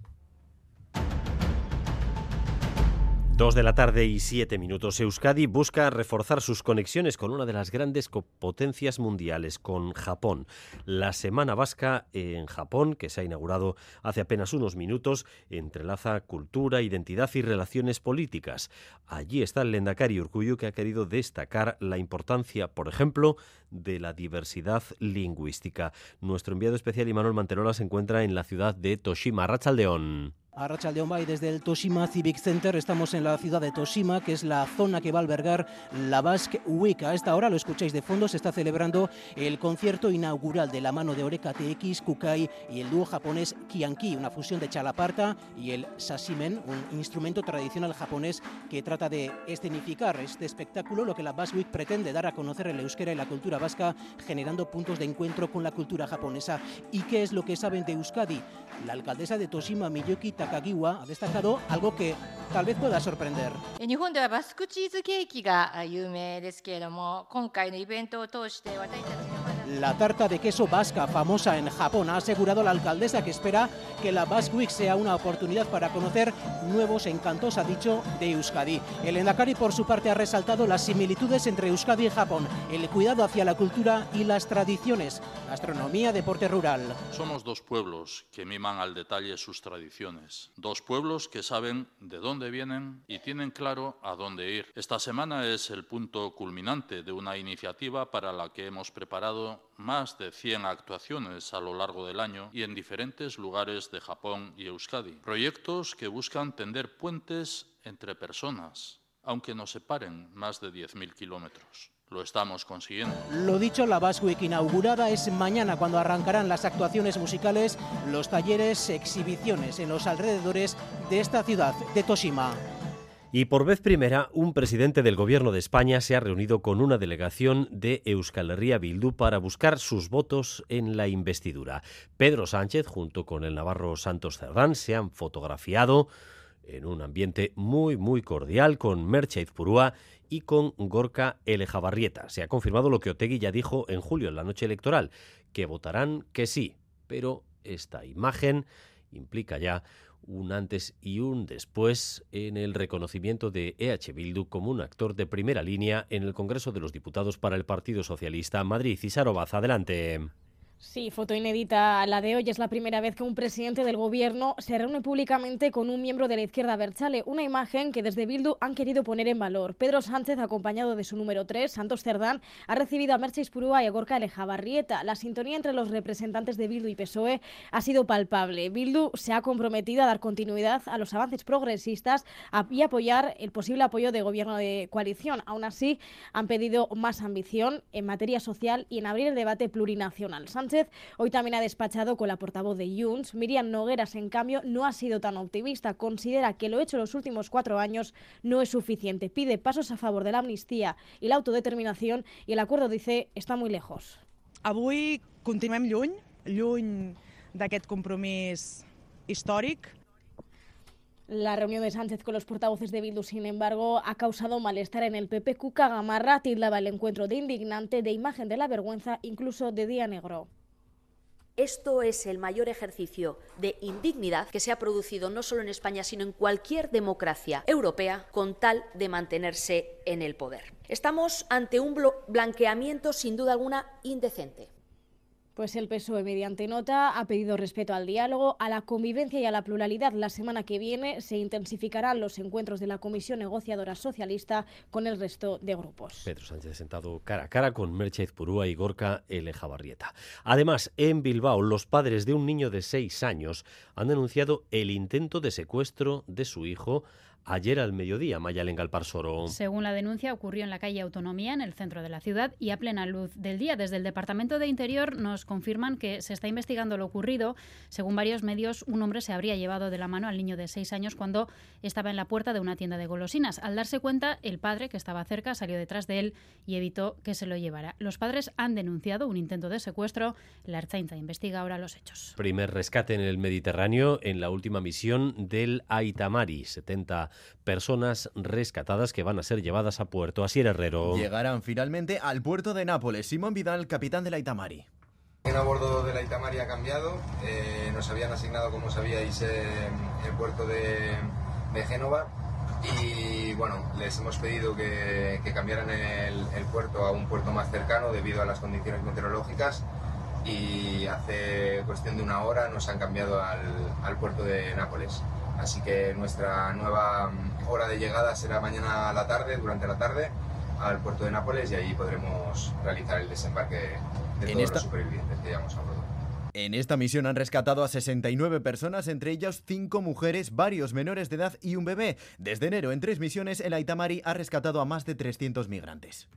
Dos de la tarde y siete minutos. Euskadi busca reforzar sus conexiones con una de las grandes potencias mundiales, con Japón. La Semana Vasca en Japón, que se ha inaugurado hace apenas unos minutos, entrelaza cultura, identidad y relaciones políticas. Allí está el Lendakari Urkuyu, que ha querido destacar la importancia, por ejemplo, de la diversidad lingüística. Nuestro enviado especial Imanol Manterola se encuentra en la ciudad de Toshima, Rachaldeón. A Rachaldeón y desde el Toshima Civic Center estamos en la ciudad de Toshima, que es la zona que va a albergar la Basque Week. A esta hora, lo escucháis de fondo, se está celebrando el concierto inaugural de la mano de Oreka TX, Kukai y el dúo japonés Kianki, una fusión de chalaparta y el sasimen, un instrumento tradicional japonés que trata de escenificar este espectáculo, lo que la Basque Week pretende dar a conocer el euskera y la cultura vasca, generando puntos de encuentro con la cultura japonesa. ¿Y qué es lo que saben de Euskadi? La alcaldesa de Toshima, Miyuki Kagiwa ha destacado algo que tal vez pueda sorprender. 日本ではバスクチーズケーキが有名ですけれども今回のイベントを通して私たちがまだ La tarta de queso vasca, famosa en Japón, ha asegurado la alcaldesa que espera que la Basque Week sea una oportunidad para conocer nuevos encantos, ha dicho, de Euskadi. El Endacari, por su parte, ha resaltado las similitudes entre Euskadi y Japón, el cuidado hacia la cultura y las tradiciones, gastronomía, deporte rural. Somos dos pueblos que miman al detalle sus tradiciones, dos pueblos que saben de dónde vienen y tienen claro a dónde ir. Esta semana es el punto culminante de una iniciativa para la que hemos preparado más de 100 actuaciones a lo largo del año y en diferentes lugares de Japón y Euskadi. Proyectos que buscan tender puentes entre personas, aunque nos separen más de 10.000 kilómetros. Lo estamos consiguiendo. Lo dicho, la Basque Week inaugurada es mañana cuando arrancarán las actuaciones musicales, los talleres, exhibiciones en los alrededores de esta ciudad, de Toshima. Y por vez primera, un presidente del Gobierno de España se ha reunido con una delegación de Euskal Herria Bildu para buscar sus votos en la investidura. Pedro Sánchez, junto con el navarro Santos Cerdán, se han fotografiado en un ambiente muy, muy cordial con Merche Izpurúa y con Gorka Elejabarrieta. Se ha confirmado lo que Otegui ya dijo en julio, en la noche electoral, que votarán que sí, pero esta imagen implica ya un antes y un después en el reconocimiento de EH Bildu como un actor de primera línea en el Congreso de los Diputados para el Partido Socialista Madrid. Cisaro Baza, adelante. Sí, foto inédita la de hoy. Es la primera vez que un presidente del gobierno se reúne públicamente con un miembro de la izquierda Berchale. Una imagen que desde Bildu han querido poner en valor. Pedro Sánchez, acompañado de su número 3, Santos Cerdán, ha recibido a Merche Purúa y a Gorka Lejabarrieta. La sintonía entre los representantes de Bildu y PSOE ha sido palpable. Bildu se ha comprometido a dar continuidad a los avances progresistas y apoyar el posible apoyo de gobierno de coalición. Aún así, han pedido más ambición en materia social y en abrir el debate plurinacional. Sánchez hoy también ha despachado con la portavoz de Junts. Miriam Nogueras, en cambio, no ha sido tan optimista. Considera que lo hecho los últimos cuatro años no es suficiente. Pide pasos a favor de la amnistía y la autodeterminación y el acuerdo, dice, está muy lejos. Avui continuem lluny, lluny d'aquest compromís històric, la reunión de Sánchez con los portavoces de Bildu, sin embargo, ha causado malestar en el PP. Cuca Gamarra tildaba el encuentro de indignante, de imagen de la vergüenza, incluso de día negro. Esto es el mayor ejercicio de indignidad que se ha producido no solo en España, sino en cualquier democracia europea con tal de mantenerse en el poder. Estamos ante un blanqueamiento sin duda alguna indecente. Pues el PSOE, mediante nota, ha pedido respeto al diálogo, a la convivencia y a la pluralidad. La semana que viene se intensificarán los encuentros de la Comisión Negociadora Socialista con el resto de grupos. Pedro Sánchez sentado cara a cara con Merche Purúa y Gorka Elejabarrieta. Además, en Bilbao, los padres de un niño de seis años han denunciado el intento de secuestro de su hijo ayer al mediodía, Mayalen Galparsoro. Según la denuncia, ocurrió en la calle Autonomía, en el centro de la ciudad, y a plena luz del día. Desde el Departamento de Interior nos confirman que se está investigando lo ocurrido. Según varios medios, un hombre se habría llevado de la mano al niño de seis años cuando estaba en la puerta de una tienda de golosinas. Al darse cuenta, el padre, que estaba cerca, salió detrás de él y evitó que se lo llevara. Los padres han denunciado un intento de secuestro. La Arzainza investiga ahora los hechos. Primer rescate en el Mediterráneo en la última misión del Aitamari. 70 personas rescatadas que van a ser llevadas a puerto. Así Herrero. Llegarán finalmente al puerto de Nápoles. Simón Vidal, capitán de la Itamari. El a bordo de la Itamari ha cambiado. Eh, nos habían asignado, como sabíais, eh, el puerto de, de, Génova. Y bueno, les hemos pedido que, que cambiaran el, el puerto a un puerto más cercano debido a las condiciones meteorológicas y hace cuestión de una hora nos han cambiado al, al puerto de Nápoles. Así que nuestra nueva mm, hora de llegada será mañana a la tarde, durante la tarde, al puerto de Nápoles y ahí podremos realizar el desembarque de todos esta... los supervivientes que llevamos a bordo. En esta misión han rescatado a 69 personas, entre ellas 5 mujeres, varios menores de edad y un bebé. Desde enero, en tres misiones, el Aitamari ha rescatado a más de 300 migrantes.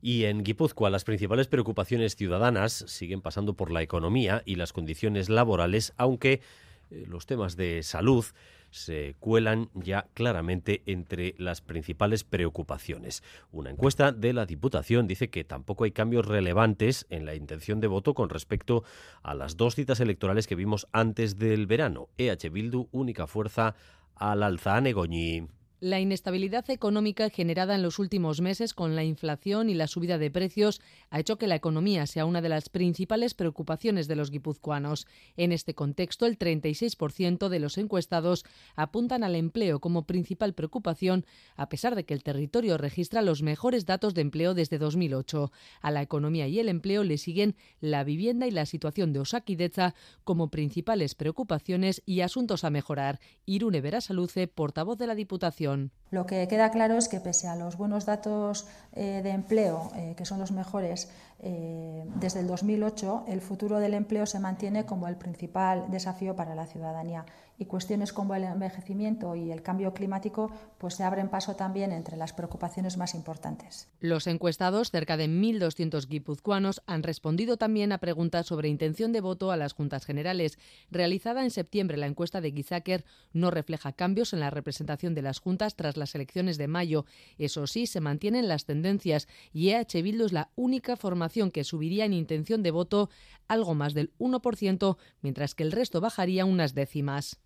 Y en Guipúzcoa las principales preocupaciones ciudadanas siguen pasando por la economía y las condiciones laborales, aunque los temas de salud se cuelan ya claramente entre las principales preocupaciones. Una encuesta de la Diputación dice que tampoco hay cambios relevantes en la intención de voto con respecto a las dos citas electorales que vimos antes del verano. EH Bildu, única fuerza al alza. Negoñi. La inestabilidad económica generada en los últimos meses con la inflación y la subida de precios ha hecho que la economía sea una de las principales preocupaciones de los guipuzcoanos. En este contexto, el 36% de los encuestados apuntan al empleo como principal preocupación, a pesar de que el territorio registra los mejores datos de empleo desde 2008. A la economía y el empleo le siguen la vivienda y la situación de Osakideza como principales preocupaciones y asuntos a mejorar. Irune Verasaluce, portavoz de la Diputación. Lo que queda claro es que pese a los buenos datos eh, de empleo, eh, que son los mejores eh, desde el 2008, el futuro del empleo se mantiene como el principal desafío para la ciudadanía y cuestiones como el envejecimiento y el cambio climático pues se abren paso también entre las preocupaciones más importantes. Los encuestados, cerca de 1.200 guipuzcoanos, han respondido también a preguntas sobre intención de voto a las juntas generales. Realizada en septiembre, la encuesta de Gizaker no refleja cambios en la representación de las juntas tras las elecciones de mayo. Eso sí, se mantienen las tendencias y EH Bildu es la única formación que subiría en intención de voto algo más del 1%, mientras que el resto bajaría unas décimas.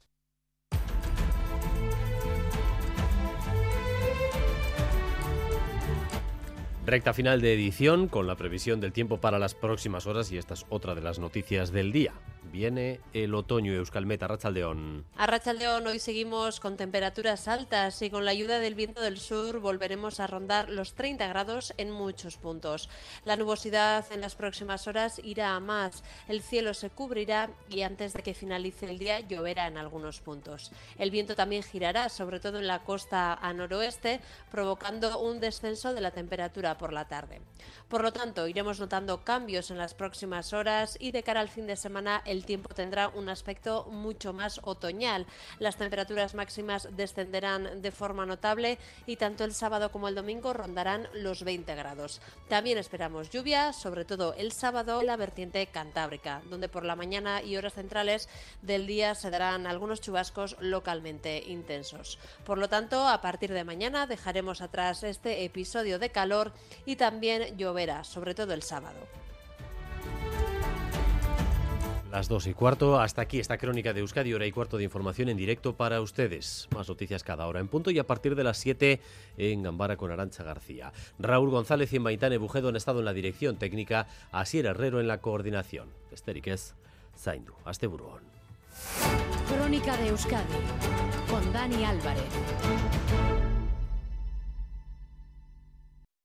Recta final de edición con la previsión del tiempo para las próximas horas y esta es otra de las noticias del día. Viene el otoño Euskalmeta, Rachaldeón. A Rachaldeón hoy seguimos con temperaturas altas y con la ayuda del viento del sur volveremos a rondar los 30 grados en muchos puntos. La nubosidad en las próximas horas irá a más, el cielo se cubrirá y antes de que finalice el día lloverá en algunos puntos. El viento también girará, sobre todo en la costa a noroeste, provocando un descenso de la temperatura por la tarde. Por lo tanto, iremos notando cambios en las próximas horas y de cara al fin de semana el tiempo tendrá un aspecto mucho más otoñal. Las temperaturas máximas descenderán de forma notable y tanto el sábado como el domingo rondarán los 20 grados. También esperamos lluvia, sobre todo el sábado en la vertiente cantábrica, donde por la mañana y horas centrales del día se darán algunos chubascos localmente intensos. Por lo tanto, a partir de mañana dejaremos atrás este episodio de calor y también lloverá, sobre todo el sábado. Las dos y cuarto, hasta aquí esta crónica de Euskadi, hora y cuarto de información en directo para ustedes. Más noticias cada hora en punto y a partir de las 7 en Gambara con Arancha García. Raúl González y Maitane Bujedo han estado en la dirección técnica, Asier Herrero en la coordinación. Esteriquez, Zaindu, Asteburuón. Crónica de Euskadi con Dani Álvarez.